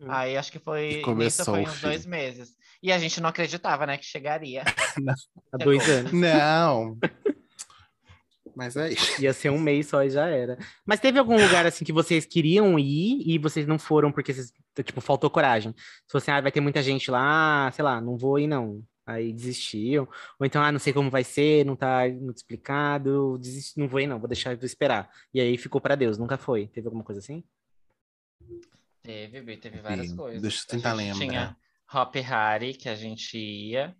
Uhum. Aí acho que foi. Começou, foi uns dois meses. E a gente não acreditava, né, que chegaria. Há dois anos. Não. Mas é isso. Ia ser um mês só e já era. Mas teve algum lugar assim que vocês queriam ir e vocês não foram porque vocês, tipo, faltou coragem? Se você, ah, vai ter muita gente lá, sei lá, não vou ir não. Aí desistiu. Ou então, ah, não sei como vai ser, não tá muito explicado, desisti, não vou ir não, vou deixar de esperar. E aí ficou para Deus, nunca foi. Teve alguma coisa assim? Teve, teve várias Sim, coisas. Deixa eu tentar lembrar. Tinha Hop Harry, que a gente ia.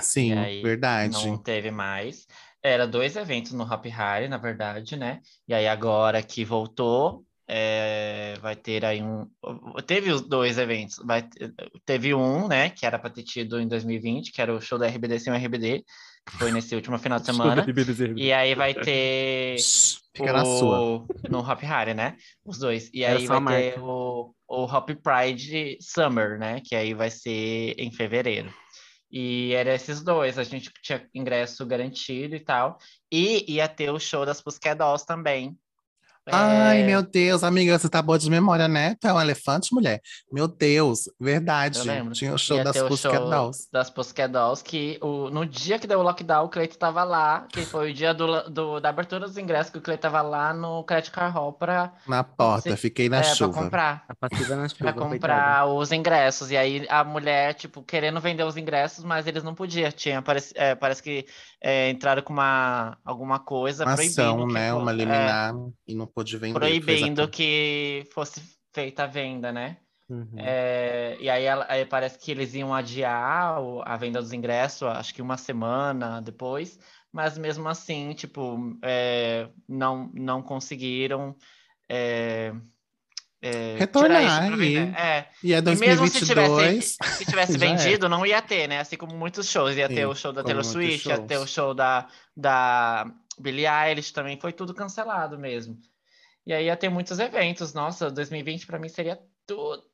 Sim, verdade. Não teve mais. Era dois eventos no Hop Harry, na verdade, né? E aí agora que voltou, é, vai ter aí um. Teve os dois eventos. Vai, teve um, né? Que era para ter tido em 2020, que era o show da RBD sem o RBD, que foi nesse último final de semana. e aí vai ter. Fica o, na sua. No Hop Harry, né? Os dois. E aí vai ter o, o Hop Pride Summer, né? Que aí vai ser em fevereiro. E era esses dois, a gente tinha ingresso garantido e tal. E ia ter o show das Dolls também, Ai, é... meu Deus, amiga, você tá boa de memória, né? Tu é um elefante, mulher? Meu Deus, verdade. Tinha o show Ia das Pussycat Dolls. Das Pussycat Dolls, que o, no dia que deu o lockdown, o Cleito tava lá, que foi o dia do, do da abertura dos ingressos, que o Cleito tava lá no Credit Card Hall pra... Na porta, se, fiquei na é, chuva. Pra comprar. A passiva na chuva, Pra comprar os ingressos. E aí a mulher, tipo, querendo vender os ingressos, mas eles não podiam. Tinha, parece, é, parece que é, entraram com uma, alguma coisa uma ação, né? uma é, liminar e não pôde vender. Proibindo que fosse feita a venda, né? Uhum. É, e aí, aí, parece que eles iam adiar a venda dos ingressos, acho que uma semana depois, mas mesmo assim, tipo, é, não, não conseguiram é, é, Retornar e, é. e é 2022. E mesmo se tivesse, se tivesse vendido, é. não ia ter, né? Assim como muitos shows. Ia Sim, ter o show da Taylor Swift, ia ter o show da, da Billie Eilish também. Foi tudo cancelado mesmo. E aí ia ter muitos eventos. Nossa, 2020 para mim seria tudo.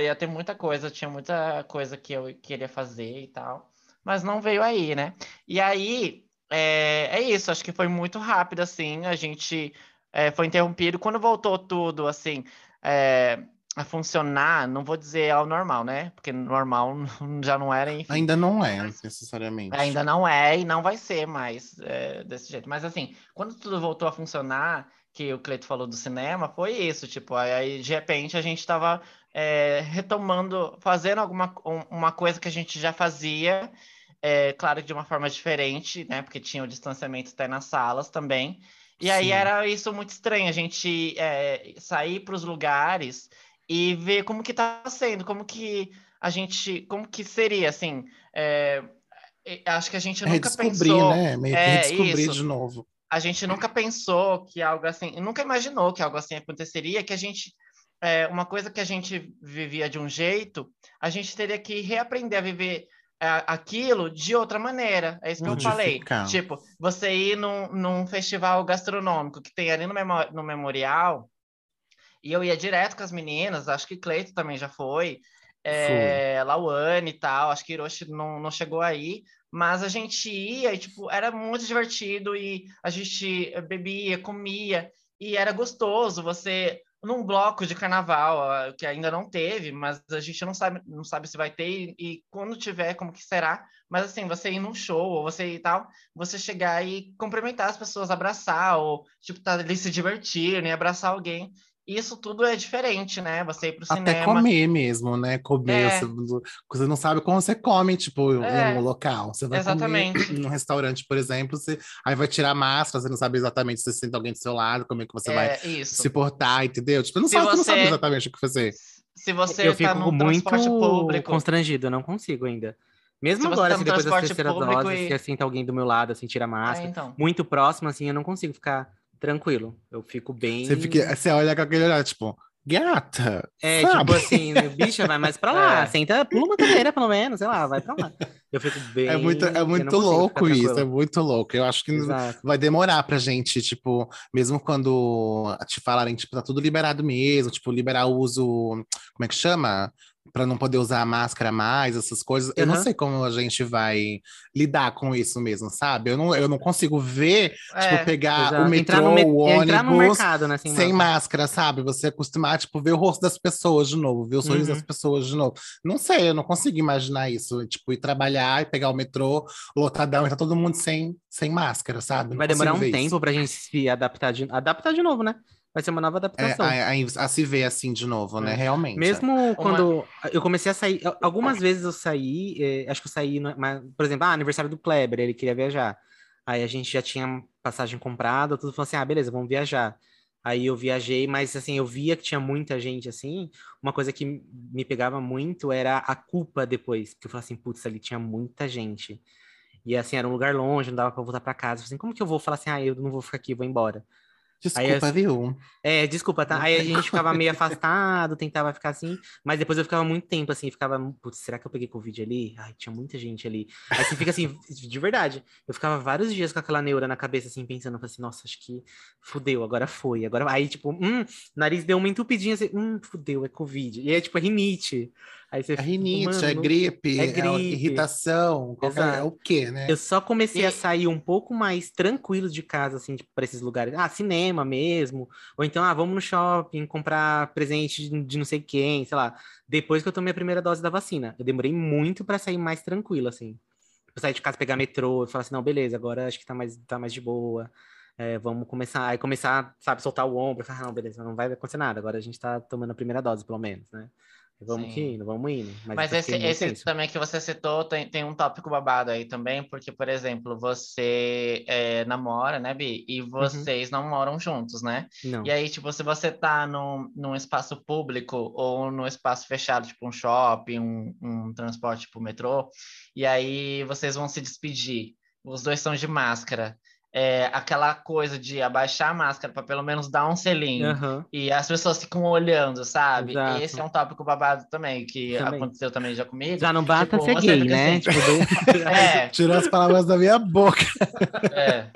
Ia ter muita coisa. Tinha muita coisa que eu queria fazer e tal. Mas não veio aí, né? E aí, é, é isso. Acho que foi muito rápido, assim. A gente... É, foi interrompido. Quando voltou tudo, assim, é, a funcionar, não vou dizer ao normal, né? Porque normal já não era, enfim. Ainda não é, necessariamente. Ainda não é e não vai ser mais é, desse jeito. Mas assim, quando tudo voltou a funcionar, que o Cleito falou do cinema, foi isso, tipo, aí de repente a gente estava é, retomando, fazendo alguma uma coisa que a gente já fazia, é, claro que de uma forma diferente, né? Porque tinha o distanciamento até nas salas também. E aí era isso muito estranho, a gente é, sair para os lugares e ver como que tá sendo, como que a gente, como que seria, assim, é, acho que a gente nunca pensou... né? Meio é, redescobrir de novo. A gente nunca pensou que algo assim, nunca imaginou que algo assim aconteceria, que a gente, é, uma coisa que a gente vivia de um jeito, a gente teria que reaprender a viver aquilo de outra maneira. É isso que eu falei. Tipo, você ir num, num festival gastronômico que tem ali no, no memorial, e eu ia direto com as meninas, acho que Cleito também já foi, é, Lauane e tal, acho que Hiroshi não, não chegou aí, mas a gente ia e, tipo, era muito divertido e a gente bebia, comia, e era gostoso você num bloco de carnaval, que ainda não teve, mas a gente não sabe, não sabe se vai ter e, e, quando tiver, como que será. Mas assim, você ir num show ou você ir tal, você chegar e cumprimentar as pessoas, abraçar, ou tipo, tá ali se divertir, né? Abraçar alguém isso tudo é diferente, né? Você ir pro cinema. Até comer mesmo, né? Comer. É. Você, você, não sabe como você come, tipo, é. em um local. Você vai Exatamente. comer num restaurante, por exemplo, você aí vai tirar máscara, você não sabe exatamente se você sente alguém do seu lado, como é que você é, vai isso. se portar, entendeu? Tipo, não, sabe, você... não sabe exatamente o que fazer. Se você eu tá fico muito público... constrangido, eu não consigo ainda. Mesmo se agora, tá assim, depois da terceira dose, e... se assim, tá alguém do meu lado, assim, tira a máscara, é, então. muito próximo, assim, eu não consigo ficar tranquilo. Eu fico bem. Você, fica, você olha com aquele olhar, tipo, gata. É, sabe? tipo assim, bicha, vai mais pra lá. É. Senta, pula uma cadeira, pelo menos, sei lá, vai pra lá. Eu fico bem. É muito, é muito louco isso, é muito louco. Eu acho que Exato. vai demorar pra gente, tipo, mesmo quando te falarem, tipo, tá tudo liberado mesmo, tipo, liberar o uso. Como é que chama? Para não poder usar a máscara mais, essas coisas. Eu não sei como a gente vai lidar com isso mesmo, sabe? Eu não, eu não consigo ver, É, tipo, pegar Exato. o metrô, entrar no, me- o entrar no ônibus mercado, né? Sem, sem máscara. sabe? Você acostumar, tipo, ver o rosto das pessoas de novo, ver o sorriso Uhum. das pessoas de novo. Não sei, eu não consigo imaginar isso. Tipo, ir trabalhar e pegar o metrô lotadão e tá todo mundo sem, sem máscara, sabe? Não Vai demorar um tempo isso. pra gente se adaptar de, adaptar de novo, né? Vai ser uma nova É, adaptação. a, a- a se ver assim de novo, né? É. Realmente. Mesmo quando eu comecei a sair, algumas vezes eu saí, eh, acho que eu saí, no- mas, por exemplo, ah, aniversário do Kleber, ele queria viajar. Aí a gente já tinha passagem comprada, tudo falou assim, ah, beleza, vamos viajar. Aí eu viajei, mas assim, eu via que tinha muita gente assim. Uma coisa que me pegava muito era a culpa depois, porque eu falava assim, putz, ali tinha muita gente. E assim, era um lugar longe, não dava pra voltar pra casa. Eu falei assim, como que eu vou falar assim, ah, eu não vou ficar aqui, vou embora? Desculpa, Aí, viu? É, desculpa, tá? Aí a gente ficava meio afastado, tentava ficar assim, mas depois eu ficava muito tempo assim, ficava, putz, será que eu peguei Covid ali? Ai, tinha muita gente ali. Aí você fica assim, de verdade, eu ficava vários dias com aquela neura na cabeça, assim, pensando, falei assim, nossa, acho que fudeu, agora foi, agora. Aí, tipo, hum, nariz deu uma entupidinha assim, hum, fudeu, é Covid. E aí, tipo, é rinite. Aí você É fica, rinite, mano, é gripe, é é, gripe. irritação, qualquer, é o quê, né? Eu só comecei a E- sair um pouco mais tranquilo de casa, assim, tipo, para esses lugares. Ah, cinema mesmo. Ou então, ah, vamos no shopping comprar presente de, não sei quem, sei lá. Depois que eu tomei a primeira dose da vacina. Eu demorei muito para sair mais tranquilo, assim. Eu sair de casa, pegar metrô e falar assim, não, beleza, agora acho que tá mais, tá mais de boa. É, vamos começar. Aí começar, sabe, soltar o ombro. Falar, não, beleza, não vai acontecer nada. Agora a gente tá tomando a primeira dose, pelo menos, né? Vamos Sim. indo, vamos indo. Mas esse, fiquei muito esse tenso. também que você citou tem, tem um tópico babado aí também, porque, por exemplo, você é, namora, né, Bi? E vocês não moram juntos, né? Não. E aí, tipo, se você tá num, num espaço público ou num espaço fechado, tipo um shopping, um, um transporte, tipo metrô, e aí vocês vão se despedir, os dois estão de máscara. É, aquela coisa de abaixar a máscara para pelo menos dar um selinho. Aham. E as pessoas ficam olhando, sabe? Exato. Esse é um tópico babado também, que Também. aconteceu também já comigo. Já não basta Tipo, ser gay, né? assim, Tipo, do- É, Tirou as palavras da minha boca. é.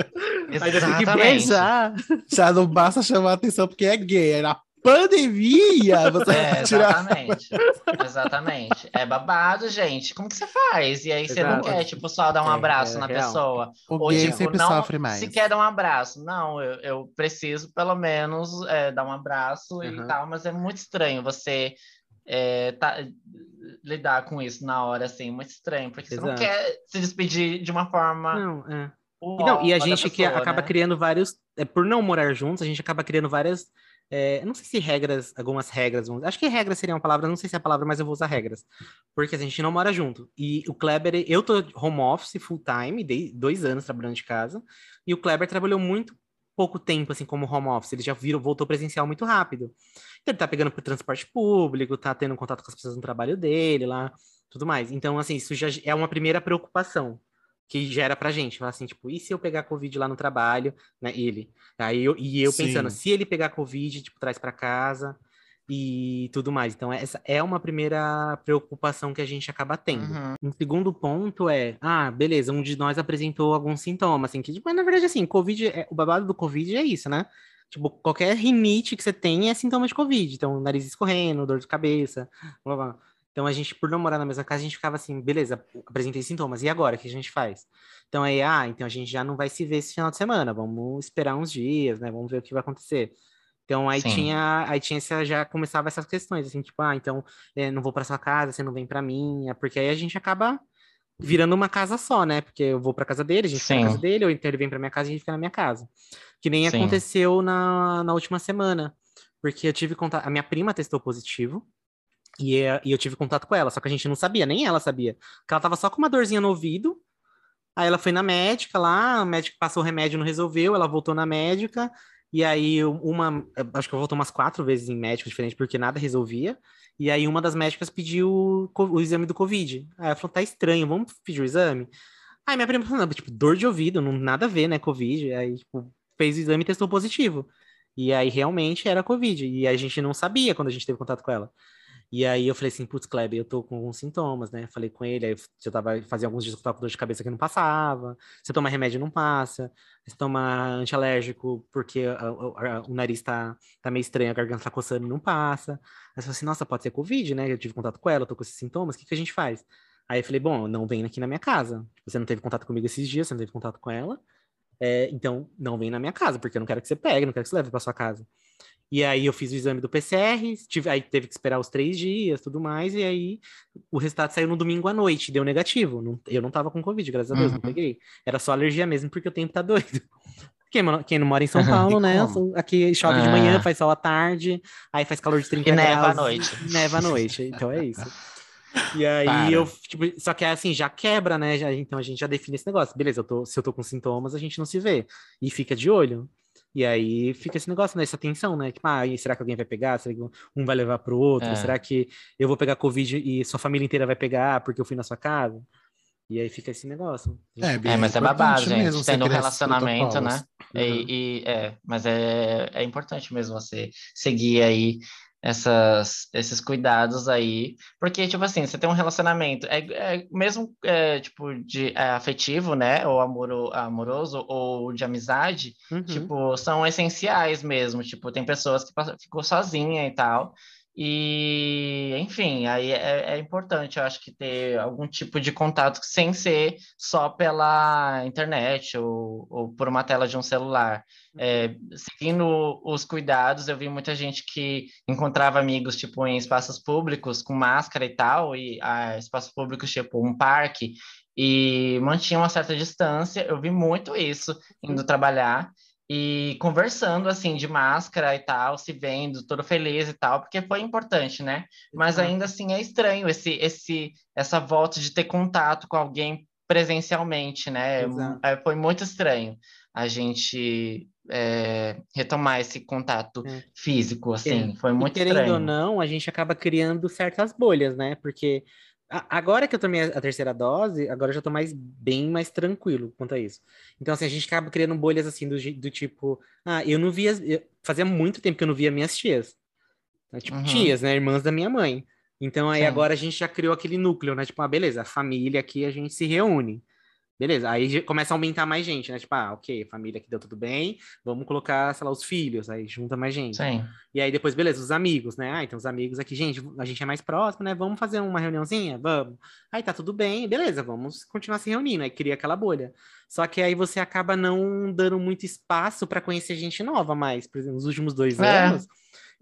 Exatamente. Já não basta chamar a atenção porque é gay. É na pandemia. Você É, tirar. exatamente. Exatamente. É babado, gente. Como que você faz? E aí você não Exato. quer, tipo, só dar um É, abraço é na real. pessoa. O Ou, gay tipo, sempre não sofre mais. se quer dar um abraço. Não, eu, eu preciso pelo menos é, dar um abraço e Aham. tal, mas é muito estranho você é, tá- lidar com isso na hora, assim, muito estranho, porque você não Exato. quer se despedir de uma forma. Não, é. uó E, não, e a gente que pessoa, acaba né? criando vários. É, por não morar juntos, a gente acaba criando várias. É, não sei se regras, algumas regras. vamos- Acho que regra seria uma palavra, não sei se é a palavra, mas eu vou usar regras. Porque a gente não mora junto. E o Kleber, eu tô home office full time, dei dois anos trabalhando de casa. E o Kleber trabalhou muito pouco tempo, assim, como home office. Ele já virou, voltou presencial muito rápido. Então ele tá pegando pro transporte público, tá tendo contato com as pessoas no trabalho dele lá, tudo mais. Então, assim, isso já é uma primeira preocupação que gera pra gente. Falar assim, tipo, e se eu pegar Covid lá no trabalho, né? Ele. Aí eu, e eu Sim. pensando, se ele pegar Covid, tipo, traz pra casa e tudo mais. Então, essa é uma primeira preocupação que a gente acaba tendo. Uhum. Um segundo ponto é, ah, beleza, um de nós apresentou alguns sintomas, assim, que, tipo, na verdade, assim, Covid, é, o babado do Covid é isso, né? Tipo, qualquer rinite que você tem é sintoma de Covid. Então, nariz escorrendo, dor de cabeça, blá, blá. Então, a gente, por não morar na mesma casa, a gente ficava assim, beleza, apresentei sintomas, e agora, o que a gente faz? Então, aí, ah, então a gente já não vai se ver esse final de semana, vamos esperar uns dias, né? Vamos ver o que vai acontecer. Então, aí Sim. tinha, aí tinha essa, já começava essas questões, assim, tipo, ah, então, eh, não vou para sua casa, você não vem para minha, porque aí a gente acaba virando uma casa só, né? Porque eu vou para casa dele, a gente fica na Sim. casa dele, ou então ele vem para minha casa e a gente fica na minha casa. Que nem Sim. aconteceu na, na última semana, porque eu tive contato, a minha prima testou positivo, e, é- e eu tive contato com ela, só que a gente não sabia, nem ela sabia. Que ela tava só com uma dorzinha no ouvido. Aí ela foi na médica lá, o médico passou o remédio, não resolveu, ela voltou na médica. E aí uma, acho que eu voltou umas quatro vezes em médico diferente, porque nada resolvia. E aí uma das médicas pediu o, o exame do Covid. Aí ela falou, tá estranho, vamos pedir o exame? Aí minha prima falou, tipo, dor de ouvido, não nada a ver, né, Covid. Aí, tipo, fez o exame e testou positivo. E aí realmente era Covid. E a gente não sabia quando a gente teve contato com ela. E aí eu falei assim, putz, Kleber, eu tô com alguns sintomas, né? Falei com ele, aí eu tava fazia alguns dias que eu tava com dor de cabeça que não passava. Você toma remédio não passa. Você toma antialérgico porque a- a- a- o nariz tá, tá meio estranho, a garganta tá coçando não passa. Aí eu falei assim, nossa, pode ser Covid, né? Eu tive contato com ela, eu tô com esses sintomas, o que que a gente faz? Aí eu falei, bom, não vem aqui na minha casa. Você não teve contato comigo esses dias, você não teve contato com ela. É, então, não vem na minha casa, porque eu não quero que você pegue, não quero que você leve pra sua casa. E aí eu fiz o exame do PCR, tive, aí teve que esperar os três dias, tudo mais, e aí o resultado saiu no domingo à noite, deu negativo. Não- eu não tava com Covid, graças a Deus, não Uhum. peguei. Era só alergia mesmo, porque o tempo tá doido. Quem, quem não mora em São Paulo, E né? como? Aqui chove de manhã, Ah. faz sol à tarde, aí faz calor de 30 E neva à graus. noite. Neva à noite, então é isso. E aí Para. eu, tipo, só que é assim, já quebra, né? Já- então a gente já define esse negócio. Beleza, eu tô, se eu tô com sintomas, a gente não se vê. E fica de olho. E aí fica esse negócio, né? Essa tensão, né? Tipo, ah, será que alguém vai pegar? Será que um vai levar pro outro? É. Será que eu vou pegar Covid e sua família inteira vai pegar porque eu fui na sua casa? E aí fica esse negócio. É, bem É, mas é babado, gente. mesmo Tendo um relacionamento, né? Uhum. E, e- é, mas é, é importante mesmo você seguir aí essas, esses cuidados aí, porque, tipo assim, você tem um relacionamento, é, é mesmo, é, tipo, de é, afetivo, né, ou amoro, amoroso, ou de amizade, Uhum. tipo, são essenciais mesmo, tipo, tem pessoas que ficou sozinha e tal, e, enfim, aí é, é importante, eu acho que ter algum tipo de contato sem ser só pela internet ou, ou por uma tela de um celular. É, seguindo os cuidados, eu vi muita gente que encontrava amigos, tipo, em espaços públicos com máscara e tal, e ah, espaços públicos, tipo, um parque, e mantinha uma certa distância. Eu vi muito isso indo trabalhar e conversando, assim, de máscara e tal, se vendo, todo feliz e tal, porque foi importante, né? Mas ainda assim é estranho esse, esse, essa volta de ter contato com alguém presencialmente, né? É, Foi muito estranho a gente é, retomar esse contato É. físico, assim, foi E muito querendo estranho. ou não, a gente acaba criando certas bolhas, né? Porque agora que eu tomei a terceira dose, agora eu já tô mais bem mais tranquilo quanto a isso. Então, assim, a gente acaba criando bolhas assim do, do tipo, ah, eu não via. eu- fazia muito tempo que eu não via minhas tias. Né? Tipo, Uhum. tias, né? Irmãs da minha mãe. Então aí Sim. agora a gente já criou aquele núcleo, né? Tipo, ah, beleza, a família aqui a gente se reúne. Beleza, aí começa a aumentar mais gente, né? Tipo, ah, ok, família aqui deu tudo bem, vamos colocar, sei lá, os filhos, aí junta mais gente. Sim, E aí depois, beleza, os amigos, né? Ah, então os amigos aqui, gente, a gente é mais próximo, né? Vamos fazer uma reuniãozinha? Vamos. Aí tá tudo bem, beleza, vamos continuar se reunindo. Aí cria aquela bolha. Só que aí você acaba não dando muito espaço para conhecer gente nova mais. Por exemplo, nos últimos dois É, anos,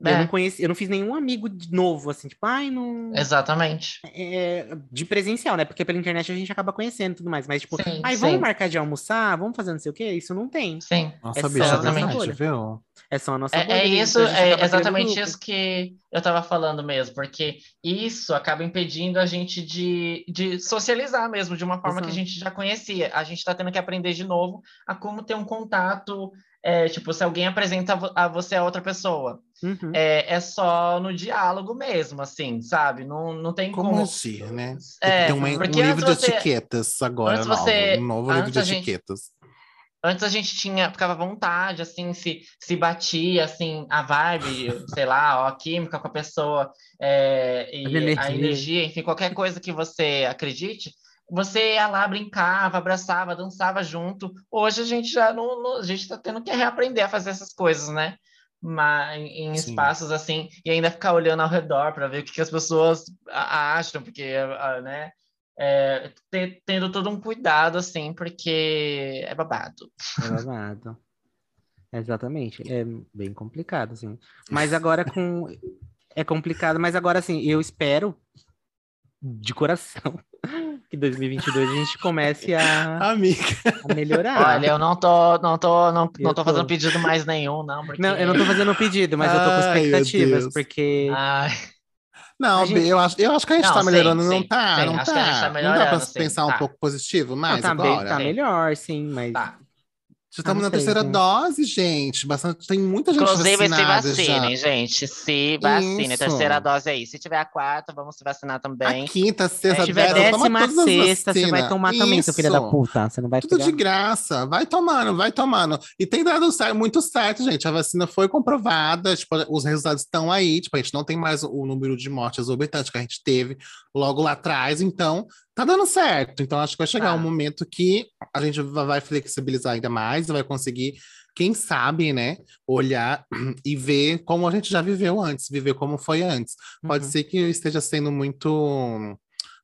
eu é. não conheci, eu não fiz nenhum amigo de novo, assim, tipo, ai, não. exatamente. É, de presencial, né? Porque pela internet a gente acaba conhecendo e tudo mais. Mas, tipo, Sim, ai, vamos sim. marcar de almoçar, vamos fazer não sei o quê? Isso não tem. Sim. Nossa, É é a nossa verdade, bolha. viu? É só a nossa É, bolha, é isso, é exatamente isso que eu estava falando mesmo, porque isso acaba impedindo a gente de, de socializar mesmo, de uma forma que a Exato. gente já conhecia. A gente está tendo que aprender de novo a como ter um contato, é, tipo, se alguém apresenta a vo- a você a outra pessoa. Uhum. É, é só no diálogo mesmo, assim, sabe? Não, não tem Como como. agir, né? É, Tem um, um livro de você- etiquetas agora, novo. você- Um novo livro antes de a gente- etiquetas. Antes a gente tinha, ficava à vontade, assim, se, se batia, assim, a vibe, sei lá, ó, a química com a pessoa, é, e A energia. a energia, enfim, qualquer coisa que você acredite, você ia lá, brincava, abraçava, dançava junto. Hoje a gente já não, não- a gente tá tendo que reaprender a fazer essas coisas, né? Mas em Sim. espaços assim, e ainda ficar olhando ao redor para ver o que, que as pessoas acham, porque, né? É, te- tendo todo um cuidado, assim, porque é babado. É babado. Exatamente. É bem complicado, assim. Mas agora com. É complicado, mas agora, assim, eu espero de coração que 2022 a gente comece a, Amiga, a melhorar. Olha, eu não tô, não tô, não, não Eu tô fazendo tô. pedido mais nenhum, não, porque... Não, eu não tô fazendo pedido, mas eu tô com Ai, expectativas, porque Ai, não, gente- eu, acho, eu acho que a gente Não, tá sim, melhorando, não sim, tá, sim, não acho que a gente tá. tá não dá pra sim, pensar um tá. pouco positivo não, mais tá, bem, agora? tá Sim. melhor, sim, mas tá. Já estamos não na sei, terceira gente. dose, gente. Bastante, tem muita gente Inclusive, se vacinada vacinem, já. gente. Se vacinem. Isso. Terceira dose aí. Se tiver a quarta, vamos se vacinar também. A quinta, sexta, Se tiver décima, toma décima todas as sexta, você vai tomar também, seu filho da Isso. puta. Você não vai Tudo pegar. de graça, vai tomando, vai tomando. E tem dado certo, muito certo, gente. A vacina foi comprovada, tipo, os resultados estão aí. Tipo, a gente não tem mais o número de mortes exorbitante que a gente teve logo lá atrás, então tá dando certo. Então acho que vai chegar Tá. um momento que a gente va- vai flexibilizar ainda mais, vai conseguir, quem sabe, né, olhar e ver como a gente já viveu antes, viver como foi antes. Pode Uhum. ser que eu esteja sendo muito,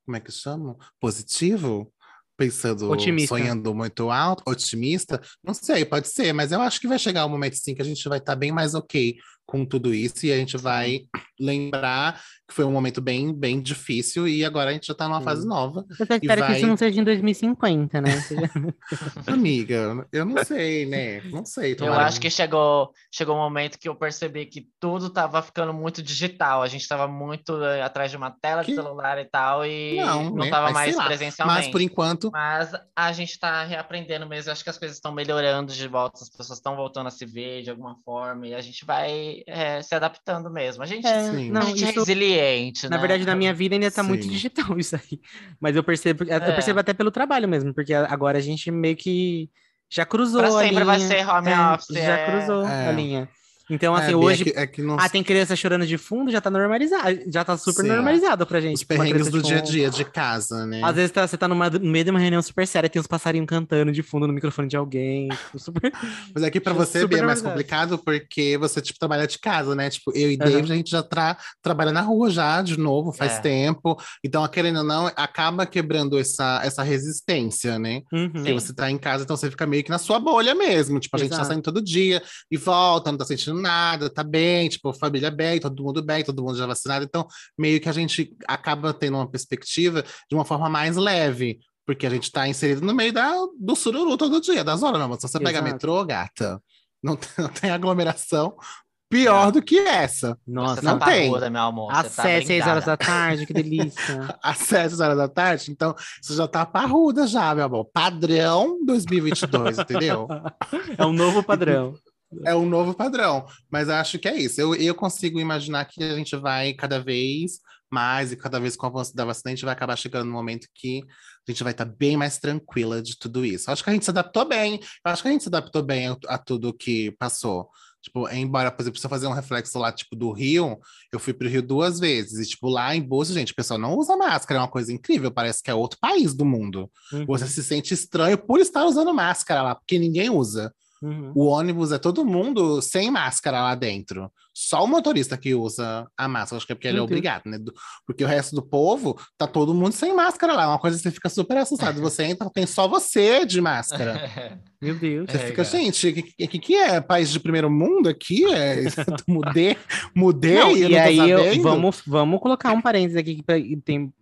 como é que chama? Positivo? Pensando, Otimista. sonhando muito alto, otimista. Não sei, pode ser, mas eu acho que vai chegar um momento sim que a gente vai estar bem mais ok com tudo isso e a gente vai lembrar que foi um momento bem, bem difícil e agora a gente já tá numa Sim. fase nova. Eu só espero que vai- isso não seja em 2050, né? Amiga, eu não sei, né? Não sei. Eu tomara- acho que chegou, chegou um momento que eu percebi que tudo tava ficando muito digital. A gente tava muito eh, atrás de uma tela de Que- celular e tal, e Não, não, né? tava Mas mais presencialmente. Mas por enquanto, Mas a gente tá reaprendendo mesmo. Acho que as coisas estão melhorando de volta, as pessoas estão voltando a se ver de alguma forma, e a gente vai eh, se adaptando mesmo. A gente, É, Sim. a não, gente é isso, resiliente, na né? verdade, na minha vida ainda tá muito Sim. digital isso aí. Mas eu percebo, eu É. percebo até pelo trabalho mesmo, porque agora a gente meio que já cruzou Pra a sempre linha. vai ser home É, office. já é. cruzou É. a linha. Então, é, assim, Bia, hoje. é que, é que não Ah, tem criança chorando de fundo, já tá normalizado. Já tá super Sim. normalizado pra gente. os tipo, perrengues do dia a dia, de casa, né? Às vezes tá- você tá numa, no meio de uma reunião super séria, tem uns passarinhos cantando de fundo no microfone de alguém. tipo, super... Mas aqui pra Super você, Bia, é mais complicado porque você, tipo, trabalha de casa, né? Tipo, eu e Aham. David, a gente já tra trabalha na rua já, de novo, faz É. tempo. Então, querendo ou não, acaba quebrando essa, essa resistência, né? Uhum. Porque você tá em casa, então você fica meio que na sua bolha mesmo. Tipo, a gente tá saindo todo dia e volta, não tá sentindo nada, tá bem, tipo, família bem, todo mundo bem, todo mundo já vacinado. Então, meio que a gente acaba tendo uma perspectiva de uma forma mais leve. Porque a gente tá inserido no meio da, do sururu todo dia, das horas, não. Mas se você pega Exato. metrô, gata, não, tem- não tem aglomeração pior do que essa. Nossa, não tá tem. parruda, meu amor. às tá 7, 6 horas da tarde, que delícia. Às 7 horas da tarde, então você já tá parruda já, meu amor. Padrão 2022, entendeu? É um novo padrão. É um novo padrão. Mas acho que é isso. Eu, eu consigo imaginar que a gente vai cada vez mais e cada vez com o avanço da vacina, a gente vai acabar chegando no momento que a gente vai estar bem mais tranquila de tudo isso. Acho que a gente se adaptou bem. Acho que a gente se adaptou bem a, a tudo que passou. Tipo, embora, por exemplo, se eu fazer um reflexo lá, tipo, do Rio, eu fui pro Rio duas vezes. E, tipo, lá em Bolsa, gente, o pessoal não usa máscara, é uma coisa incrível. Parece que é outro país do mundo. Uhum, Você se sente estranho por estar usando máscara lá, porque ninguém usa. Uhum. O ônibus é todo mundo sem máscara lá dentro. Só o motorista que usa a máscara. Acho que é porque ele é obrigado, né? Porque o resto do povo tá todo mundo sem máscara lá. Uma coisa que você fica super assustado. Você entra, tem só você de máscara. Meu Deus. Você É, fica, cara. gente, o que, que, que é? País de primeiro mundo aqui? É... mudei, mudei Não, e não aí, eu- vamos, vamos colocar um parênteses aqui que tem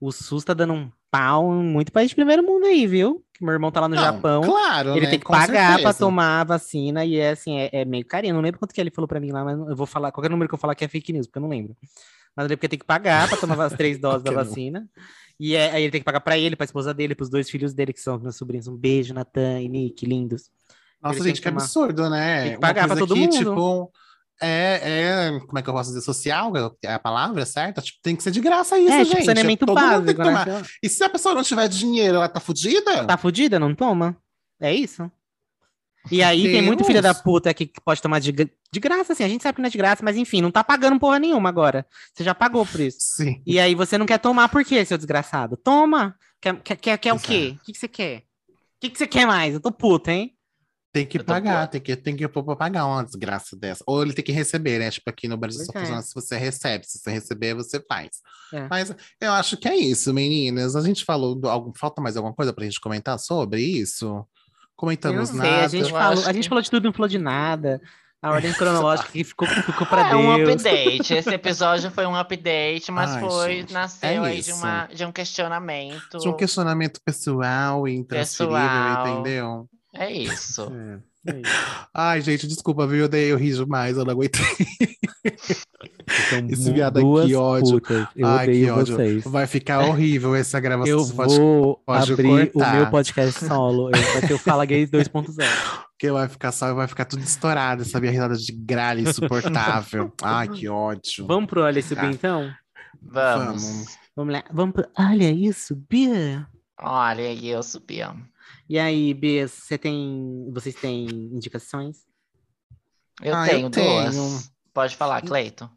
o SUS tá dando um pau em muito país de primeiro mundo aí, viu? Que meu irmão tá lá no Não, Japão. Claro, Ele né? tem que Com pagar pra certeza. tomar a vacina e é assim, é, é meio carinho. Eu não lembro quanto que ele falou pra mim lá, mas eu vou falar, qualquer número que eu falar que é fake news, porque eu não lembro. Mas eu lembro que tem que pagar pra tomar as três doses da vacina. E é- aí ele tem que pagar pra ele, pra esposa dele, pros dois filhos dele, que são meus sobrinhos. Um beijo, Natan e Nick, lindos. Nossa, Ele gente, que que absurdo, né? Tem que pagar pra todo que, mundo. Tipo, é, é, como é que eu posso dizer? Social? É a palavra certa? Tipo, tem que ser de graça isso, é, gente. tipo saneamento Todo básico, né? E se a pessoa não tiver dinheiro, ela tá fudida? Tá fudida? Não toma? É isso? E aí tem muito Deus. filho da puta que pode tomar de, de graça, assim. A gente sabe que não é de graça, mas enfim, não tá pagando porra nenhuma agora. Você já pagou por isso. Sim. E aí você não quer tomar por quê, seu desgraçado? Toma! Quer, quer, quer, quer o quê? O que, que você quer? O que, que você quer mais? Eu tô puta, hein? Tem que pagar, tem que, tem que pôr pra pagar uma desgraça dessa. Ou ele tem que receber, né? Tipo, aqui no Brasil só Pois é. funciona se você recebe. Se você receber, você faz. É. Mas eu acho que é isso, meninas. A gente falou. Do, algum, falta mais alguma coisa pra gente comentar sobre isso? Eu não Comentamos sei, nada. a gente, falou, acho a gente que- falou de tudo e não falou de nada. A ordem cronológica que ficou, ficou pra É um Deus. update. Esse episódio foi um update, mas Ai, foi gente, nasceu é aí de, uma, de um questionamento. De um questionamento pessoal e intransferível, Pessoal. entendeu? É isso. É. Aí. Ai, gente, desculpa, viu? Eu, dei, eu ri demais, eu não aguentei. Então, Esse viado, que ódio. putas. Eu Ai, que odeio ódio. vocês. Vai ficar horrível essa gravação. Eu você pode- vou pode abrir o cortar. meu podcast solo. Eu, vai ter o Fala Gays 2.0. Porque vai ficar só, vai ficar tudo estourado, essa minha risada de gralha insuportável. Ai, que ódio. Vamos pro Olha Isso. Bia, então? Vamos. Vamos. Vamos lá. Vamos pro Olha Isso, Bia. Olha aí, eu subi. ó. E aí, Bia, você tem... vocês têm indicações? Eu Ah, eu tenho duas. tenho. Pode falar, Cleito.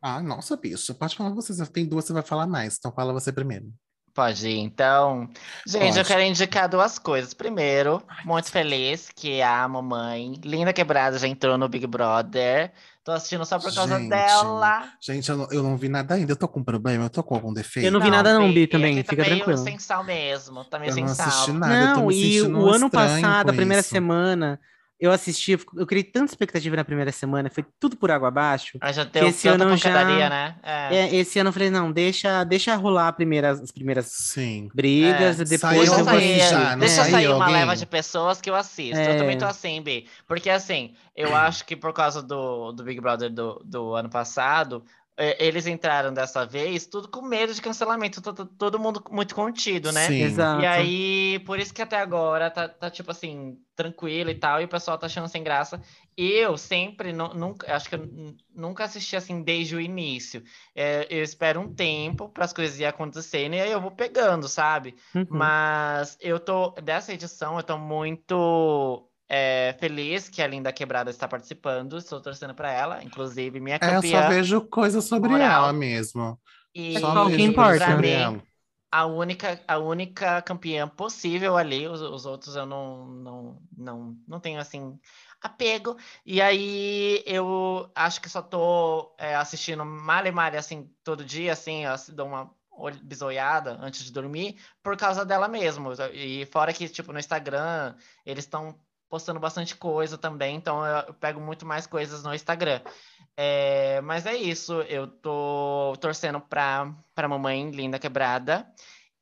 Ah, nossa, bicho. Pode falar você. Se tem duas, você vai falar mais. Então fala você primeiro. Pode ir, então. Gente, eu Pode. quero indicar duas coisas. Primeiro, muito feliz que a mamãe, Linda Quebrada, já entrou no Big Brother. Tô assistindo só por causa Gente, dela. Gente, eu não, eu não vi nada ainda. Eu tô com problema, eu tô com algum defeito. Eu não vi nada não, Bi, é também, fica tá meio tranquilo. sem sal mesmo, tá meio Eu sem não assisti sal. nada. eu tô Não, me e o ano passado, a primeira isso. semana, eu assisti, eu criei tanta expectativa na primeira semana, foi tudo por água abaixo. Mas já deu Esse ano já- né? É. É, esse ano eu falei, não, deixa, deixa rolar primeira, as primeiras Sim. brigas, É, e depois saiu Deixa eu vou já, não deixa sair uma leva de pessoas que eu assisto. É. Eu também tô assim, Bi. Porque assim, eu acho que por causa do, do Big Brother do, do ano passado, é, eles entraram dessa vez tudo com medo de cancelamento. to- to- Todo mundo muito contido, né? Sim. Exato. E aí, por isso que até agora tá, tá, tipo assim, tranquilo e tal, e o pessoal tá achando sem graça. Eu sempre, nu- nunca, acho que eu nu- nunca assisti assim desde o início. É, eu espero um tempo para as coisas ir acontecendo e aí eu vou pegando, sabe? Uhum. Mas eu tô, dessa edição, eu tô muito é, feliz que a Linda Quebrada está participando, estou torcendo para ela, inclusive minha É, eu campeã. só vejo coisas sobre moral. ela mesmo. E Só qual que importa? mim, a única, a única campeã possível ali, os, os outros eu não, não, não, não tenho assim apego. E aí eu acho que só tô é, assistindo Male Male assim todo dia, assim, eu dou uma bisoiada antes de dormir por causa dela mesmo. E fora que, tipo, no Instagram, eles estão postando bastante coisa também, então eu pego muito mais coisas no Instagram. É, mas é isso, eu tô torcendo pra, pra mamãe Linda Quebrada.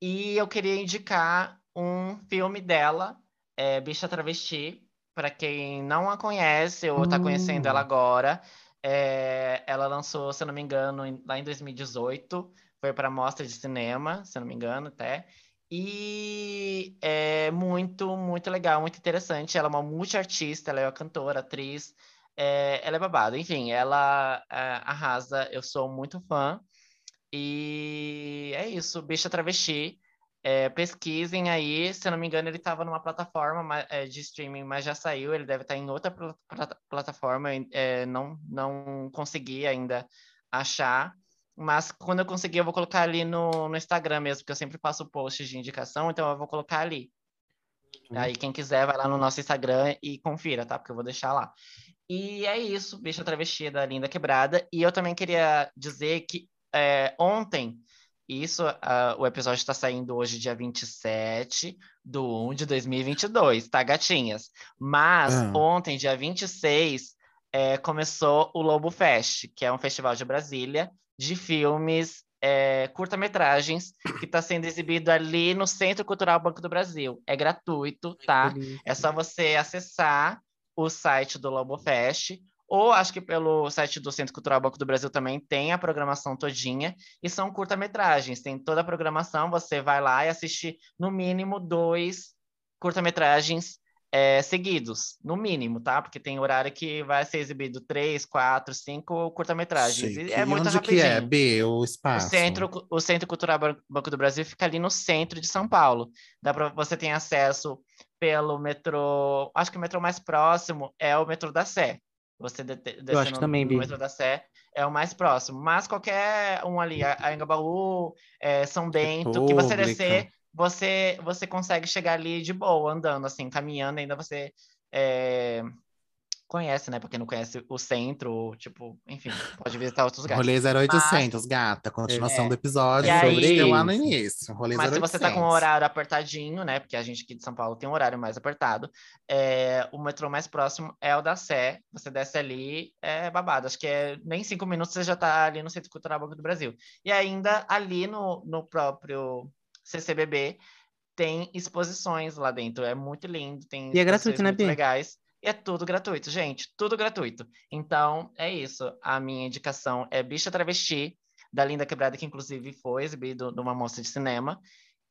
E eu queria indicar um filme dela, é, Bicha Travesti. Para quem não a conhece ou tá conhecendo Hum. ela agora, é, ela lançou, se eu não me engano, em- lá em 2018. Foi para mostra de cinema, se eu não me engano, até. E é muito, muito legal, muito interessante. Ela é uma multiartista, ela é uma cantora, atriz. É, ela é babada. Enfim, ela é, arrasa. Eu sou muito fã. E é isso, Bicha Travesti. É, pesquisem aí, se eu não me engano, ele estava numa plataforma ma- é, de streaming, mas já saiu. Ele deve estar em outra pla- plata- plataforma. é, não, não consegui ainda achar. Mas quando eu conseguir, eu vou colocar ali no, no Instagram mesmo, porque eu sempre faço posts de indicação, então eu vou colocar ali. Uhum. Aí quem quiser vai lá no nosso Instagram e confira, tá? Porque eu vou deixar lá. E é isso, Bicha Travestida, Linda Quebrada. E eu também queria dizer que é, ontem, isso, ah, o episódio está saindo hoje, dia 27 de 1 de 2022, tá, gatinhas? Mas Ah. ontem, dia 26, é, começou o Lobo Fest, que é um festival de Brasília de filmes é, curta-metragens que está sendo exibido ali no Centro Cultural Banco do Brasil. É gratuito, tá? É só você acessar o site do Lobo Fest, ou acho que pelo site do Centro Cultural Banco do Brasil também tem a programação todinha, e são curta-metragens, tem toda a programação, você vai lá e assiste no mínimo dois curta-metragens é, seguidos, no mínimo, tá? Porque tem horário que vai ser exibido três, quatro, cinco curta-metragens. Chique. E é E muito onde rapidinho. que é, B, o O espaço? centro, o Centro Cultural Ban- Banco do Brasil fica ali no centro de São Paulo. Dá pra, você tem acesso pelo metrô. Acho que o metrô mais próximo é o metrô da Sé. Você de, de- Eu acho descendo que também, no metrô da Sé é o mais próximo. Mas qualquer um ali, a, a Engabaú, é, São Bento, que você República. descer, você, você consegue chegar ali de boa, andando, assim, caminhando, ainda você. é, Conhece, né? Pra quem não conhece o centro, tipo, enfim, pode visitar outros lugares. Rolê 0800, gata. Continuação É. do episódio. E aí- sobre deu lá no início. Rolê Mas se 0800. você tá com um horário apertadinho, né? Porque a gente aqui de São Paulo tem um horário mais apertado. é, o metrô mais próximo é o da Sé. Você desce ali, é babado. Acho que é nem cinco minutos você já tá ali no Centro Cultural Banco do Brasil. E ainda ali no, no próprio CCBB tem exposições lá dentro. É muito lindo. Tem E é gratuito, né, muito Bi? legais. E é tudo gratuito, gente, tudo gratuito. Então, é isso. A minha indicação é Bicha Travesti, da Linda Quebrada, que inclusive foi exibido numa mostra de cinema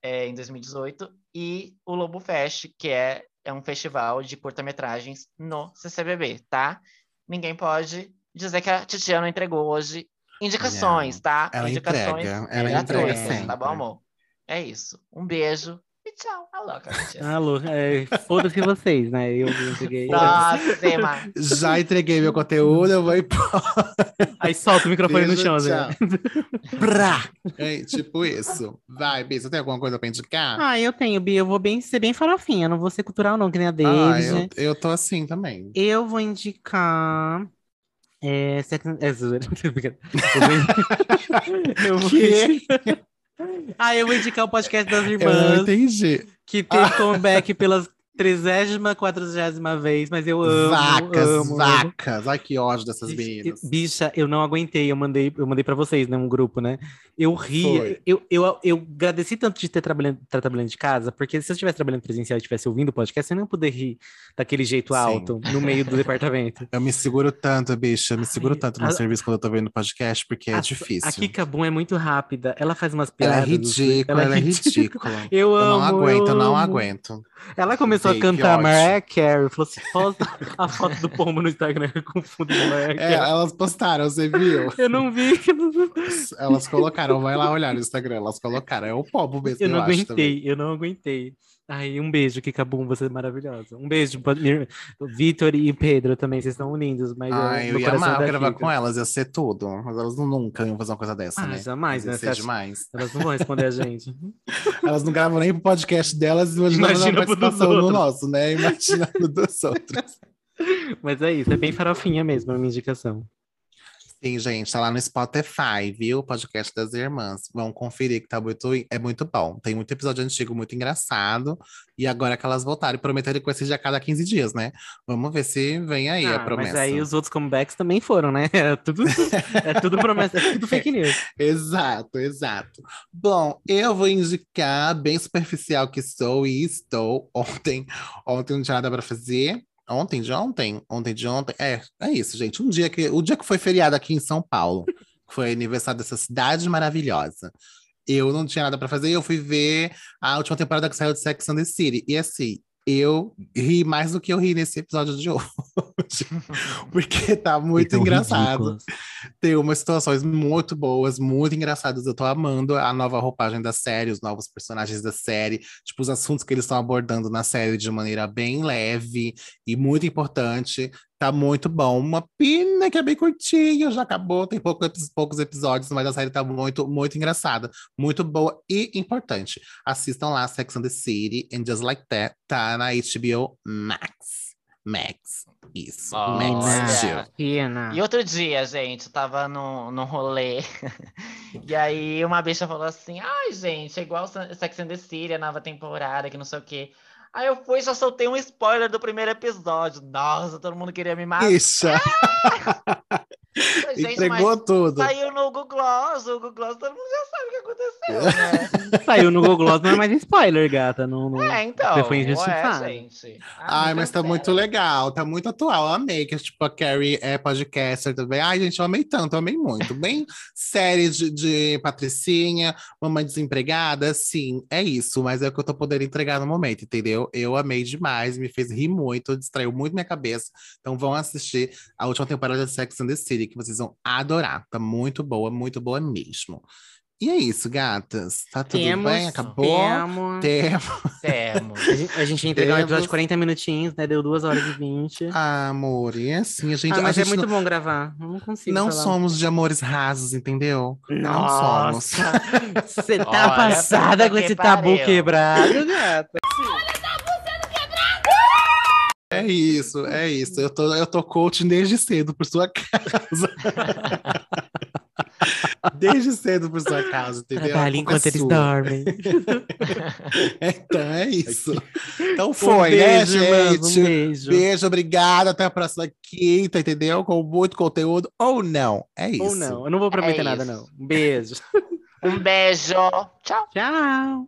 é, em 2018, e o Lobo Fest, que é, é um festival de curta-metragens no CCBB, tá? Ninguém pode dizer que a Titiana entregou hoje indicações, tá? Ela indicações entrega, ela entrega gratuitas, sempre. tá bom, amor? É isso. Um beijo e tchau. Alô. Alô, é, foda-se vocês, né? Eu entreguei. Próxima. Já entreguei meu conteúdo, eu vou embora. Aí solta o microfone no Beijo, chão, tchau. né? Brá! É, tipo isso. Vai, Bi, você tem alguma coisa pra indicar? Ah, eu tenho, Bia. Eu vou bem, ser bem farofinha. Não vou ser cultural, não, que nem a Ah, David. eu, eu tô assim também. Eu vou indicar. É, Sex é. Eu vou Ah, eu vou indicar o podcast das Eu não irmãs, entendi. que teve comeback pelas 30 40 vez, mas eu amo. vacas, amo, vacas. Ai, que ódio dessas meninas. eu- Bicha, eu não aguentei, eu mandei, eu mandei para vocês, né, um grupo, né? Eu ri, eu, eu, eu agradeci tanto de ter trabalhando, estar trabalhando de casa, porque se eu estivesse trabalhando presencial e estivesse ouvindo o podcast, eu não ia poder rir daquele jeito Sim. alto no meio do departamento. Eu me seguro tanto, bicha. Eu me seguro Ai, tanto no a- serviço quando eu tô vendo podcast, porque é A- difícil. A Kika Boom é muito rápida, ela faz umas Ela é piadas. ridícula, ela é ridícula. Eu Eu amo, não aguento, eu não aguento. Ela começou Sei, a cantar. Mariah Carey, falou assim, posta a foto do pombo no Instagram com fundo de Mariah É, Carey. elas postaram, você viu? Eu não vi. Elas colocaram, vai lá olhar no Instagram, elas colocaram. É o povo mesmo, Eu eu, não também. aguentei, eu não aguentei. Ai, um beijo, Kika Boom, você é maravilhosa. Um beijo, Vitor e Pedro também, vocês são lindos, mas Ai, eu ia amar gravar com elas, ia ser tudo. Mas elas não, nunca iam fazer uma coisa dessa, Ah, né? jamais, né? demais. Elas não vão responder a gente. Elas não gravam nem pro podcast delas, imagina, Imagina dos participação no nosso, né? Imagina no dos outros. Mas é isso, é bem farofinha mesmo a minha indicação. Sim, gente, tá lá no Spotify, viu? Podcast das irmãs. Vão conferir que tá muito, é muito bom. Tem muito episódio antigo muito engraçado. E agora que elas voltaram, prometeram que vai ser de a cada 15 dias, né? Vamos ver se vem aí a Ah, promessa. mas aí os outros comebacks também foram, né? É tudo, é tudo promessa, é tudo fake news. Exato, exato. Bom, eu vou indicar, bem superficial que sou e estou. Ontem, ontem não tinha nada para fazer. Ontem de ontem? Ontem de ontem? É, é isso, gente. Um dia que, o dia que foi feriado aqui em São Paulo, que foi aniversário dessa cidade maravilhosa. Eu não tinha nada para fazer e eu fui ver a última temporada que saiu de Sex and the City. E assim, eu ri mais do que eu ri nesse episódio de hoje. Porque tá muito engraçado. Tem umas situações muito boas, muito engraçadas. Eu tô amando a nova roupagem da série, os novos personagens da série, tipo, os assuntos que eles estão abordando na série de maneira bem leve e muito importante. Tá muito bom. Uma pena que é bem curtinho, já acabou, tem pouco, poucos episódios, mas a série tá muito, muito engraçada, muito boa e importante. Assistam lá Sex and the City and Just Like That, tá na HBO Max. Max. Isso. Olha. Max. Pena. E outro dia, gente, eu tava no, no rolê. e aí uma bicha falou assim: ai, gente, é igual Sex and the City, a nova temporada, que não sei o quê. Aí eu fui e já soltei um spoiler do primeiro episódio. Nossa, todo mundo queria me matar. Isso. Gente, Entregou mas tudo. Saiu no Google Gloss, o Google Gloss, todo mundo já sabe o que aconteceu, né? Saiu no Google Gloss, não é mais spoiler, gata. Não, não... é, então. Você foi injustiçado. gente. Ai, nunca mas tá muito legal, tá muito atual. Eu amei que, tipo, a Carrie é podcaster também. Ai, gente, eu amei tanto, eu amei muito. Bem série de, de Patricinha, Mamãe Desempregada, sim, é isso, mas é o que eu tô podendo entregar no momento, entendeu? Eu amei demais, me fez rir muito, distraiu muito minha cabeça. Então vão assistir a última temporada de Sex and the City, que vocês vão adorar. Tá muito boa, muito boa mesmo. E é isso, gatas. Tá tudo Temos, bem? Acabou? temos. Temos. Temos. A gente, a gente ia entregar um episódio de Temos. 40 minutinhos, né? Deu 2 horas e 20. Ah, amor, e é assim, a gente, Ah, a mas é gente muito não, bom gravar. Não consigo não falar. somos de amores rasos, entendeu? Não somos. Nossa! Você tá Olha, passada com esse tabu pariu. quebrado, gata. É isso, é isso. Eu tô, eu tô coaching desde cedo por sua causa. desde cedo por sua causa, entendeu? Trabalhe A culpa é enquanto eles sua. dormem. Então é isso. Então Um foi, beijo, né, gente? Um beijo. Beijo, obrigado. Até a próxima quinta, entendeu? Com muito conteúdo. Ou não. É isso. Ou não, eu não vou prometer É nada, não. Um beijo. Um beijo. Tchau. Tchau.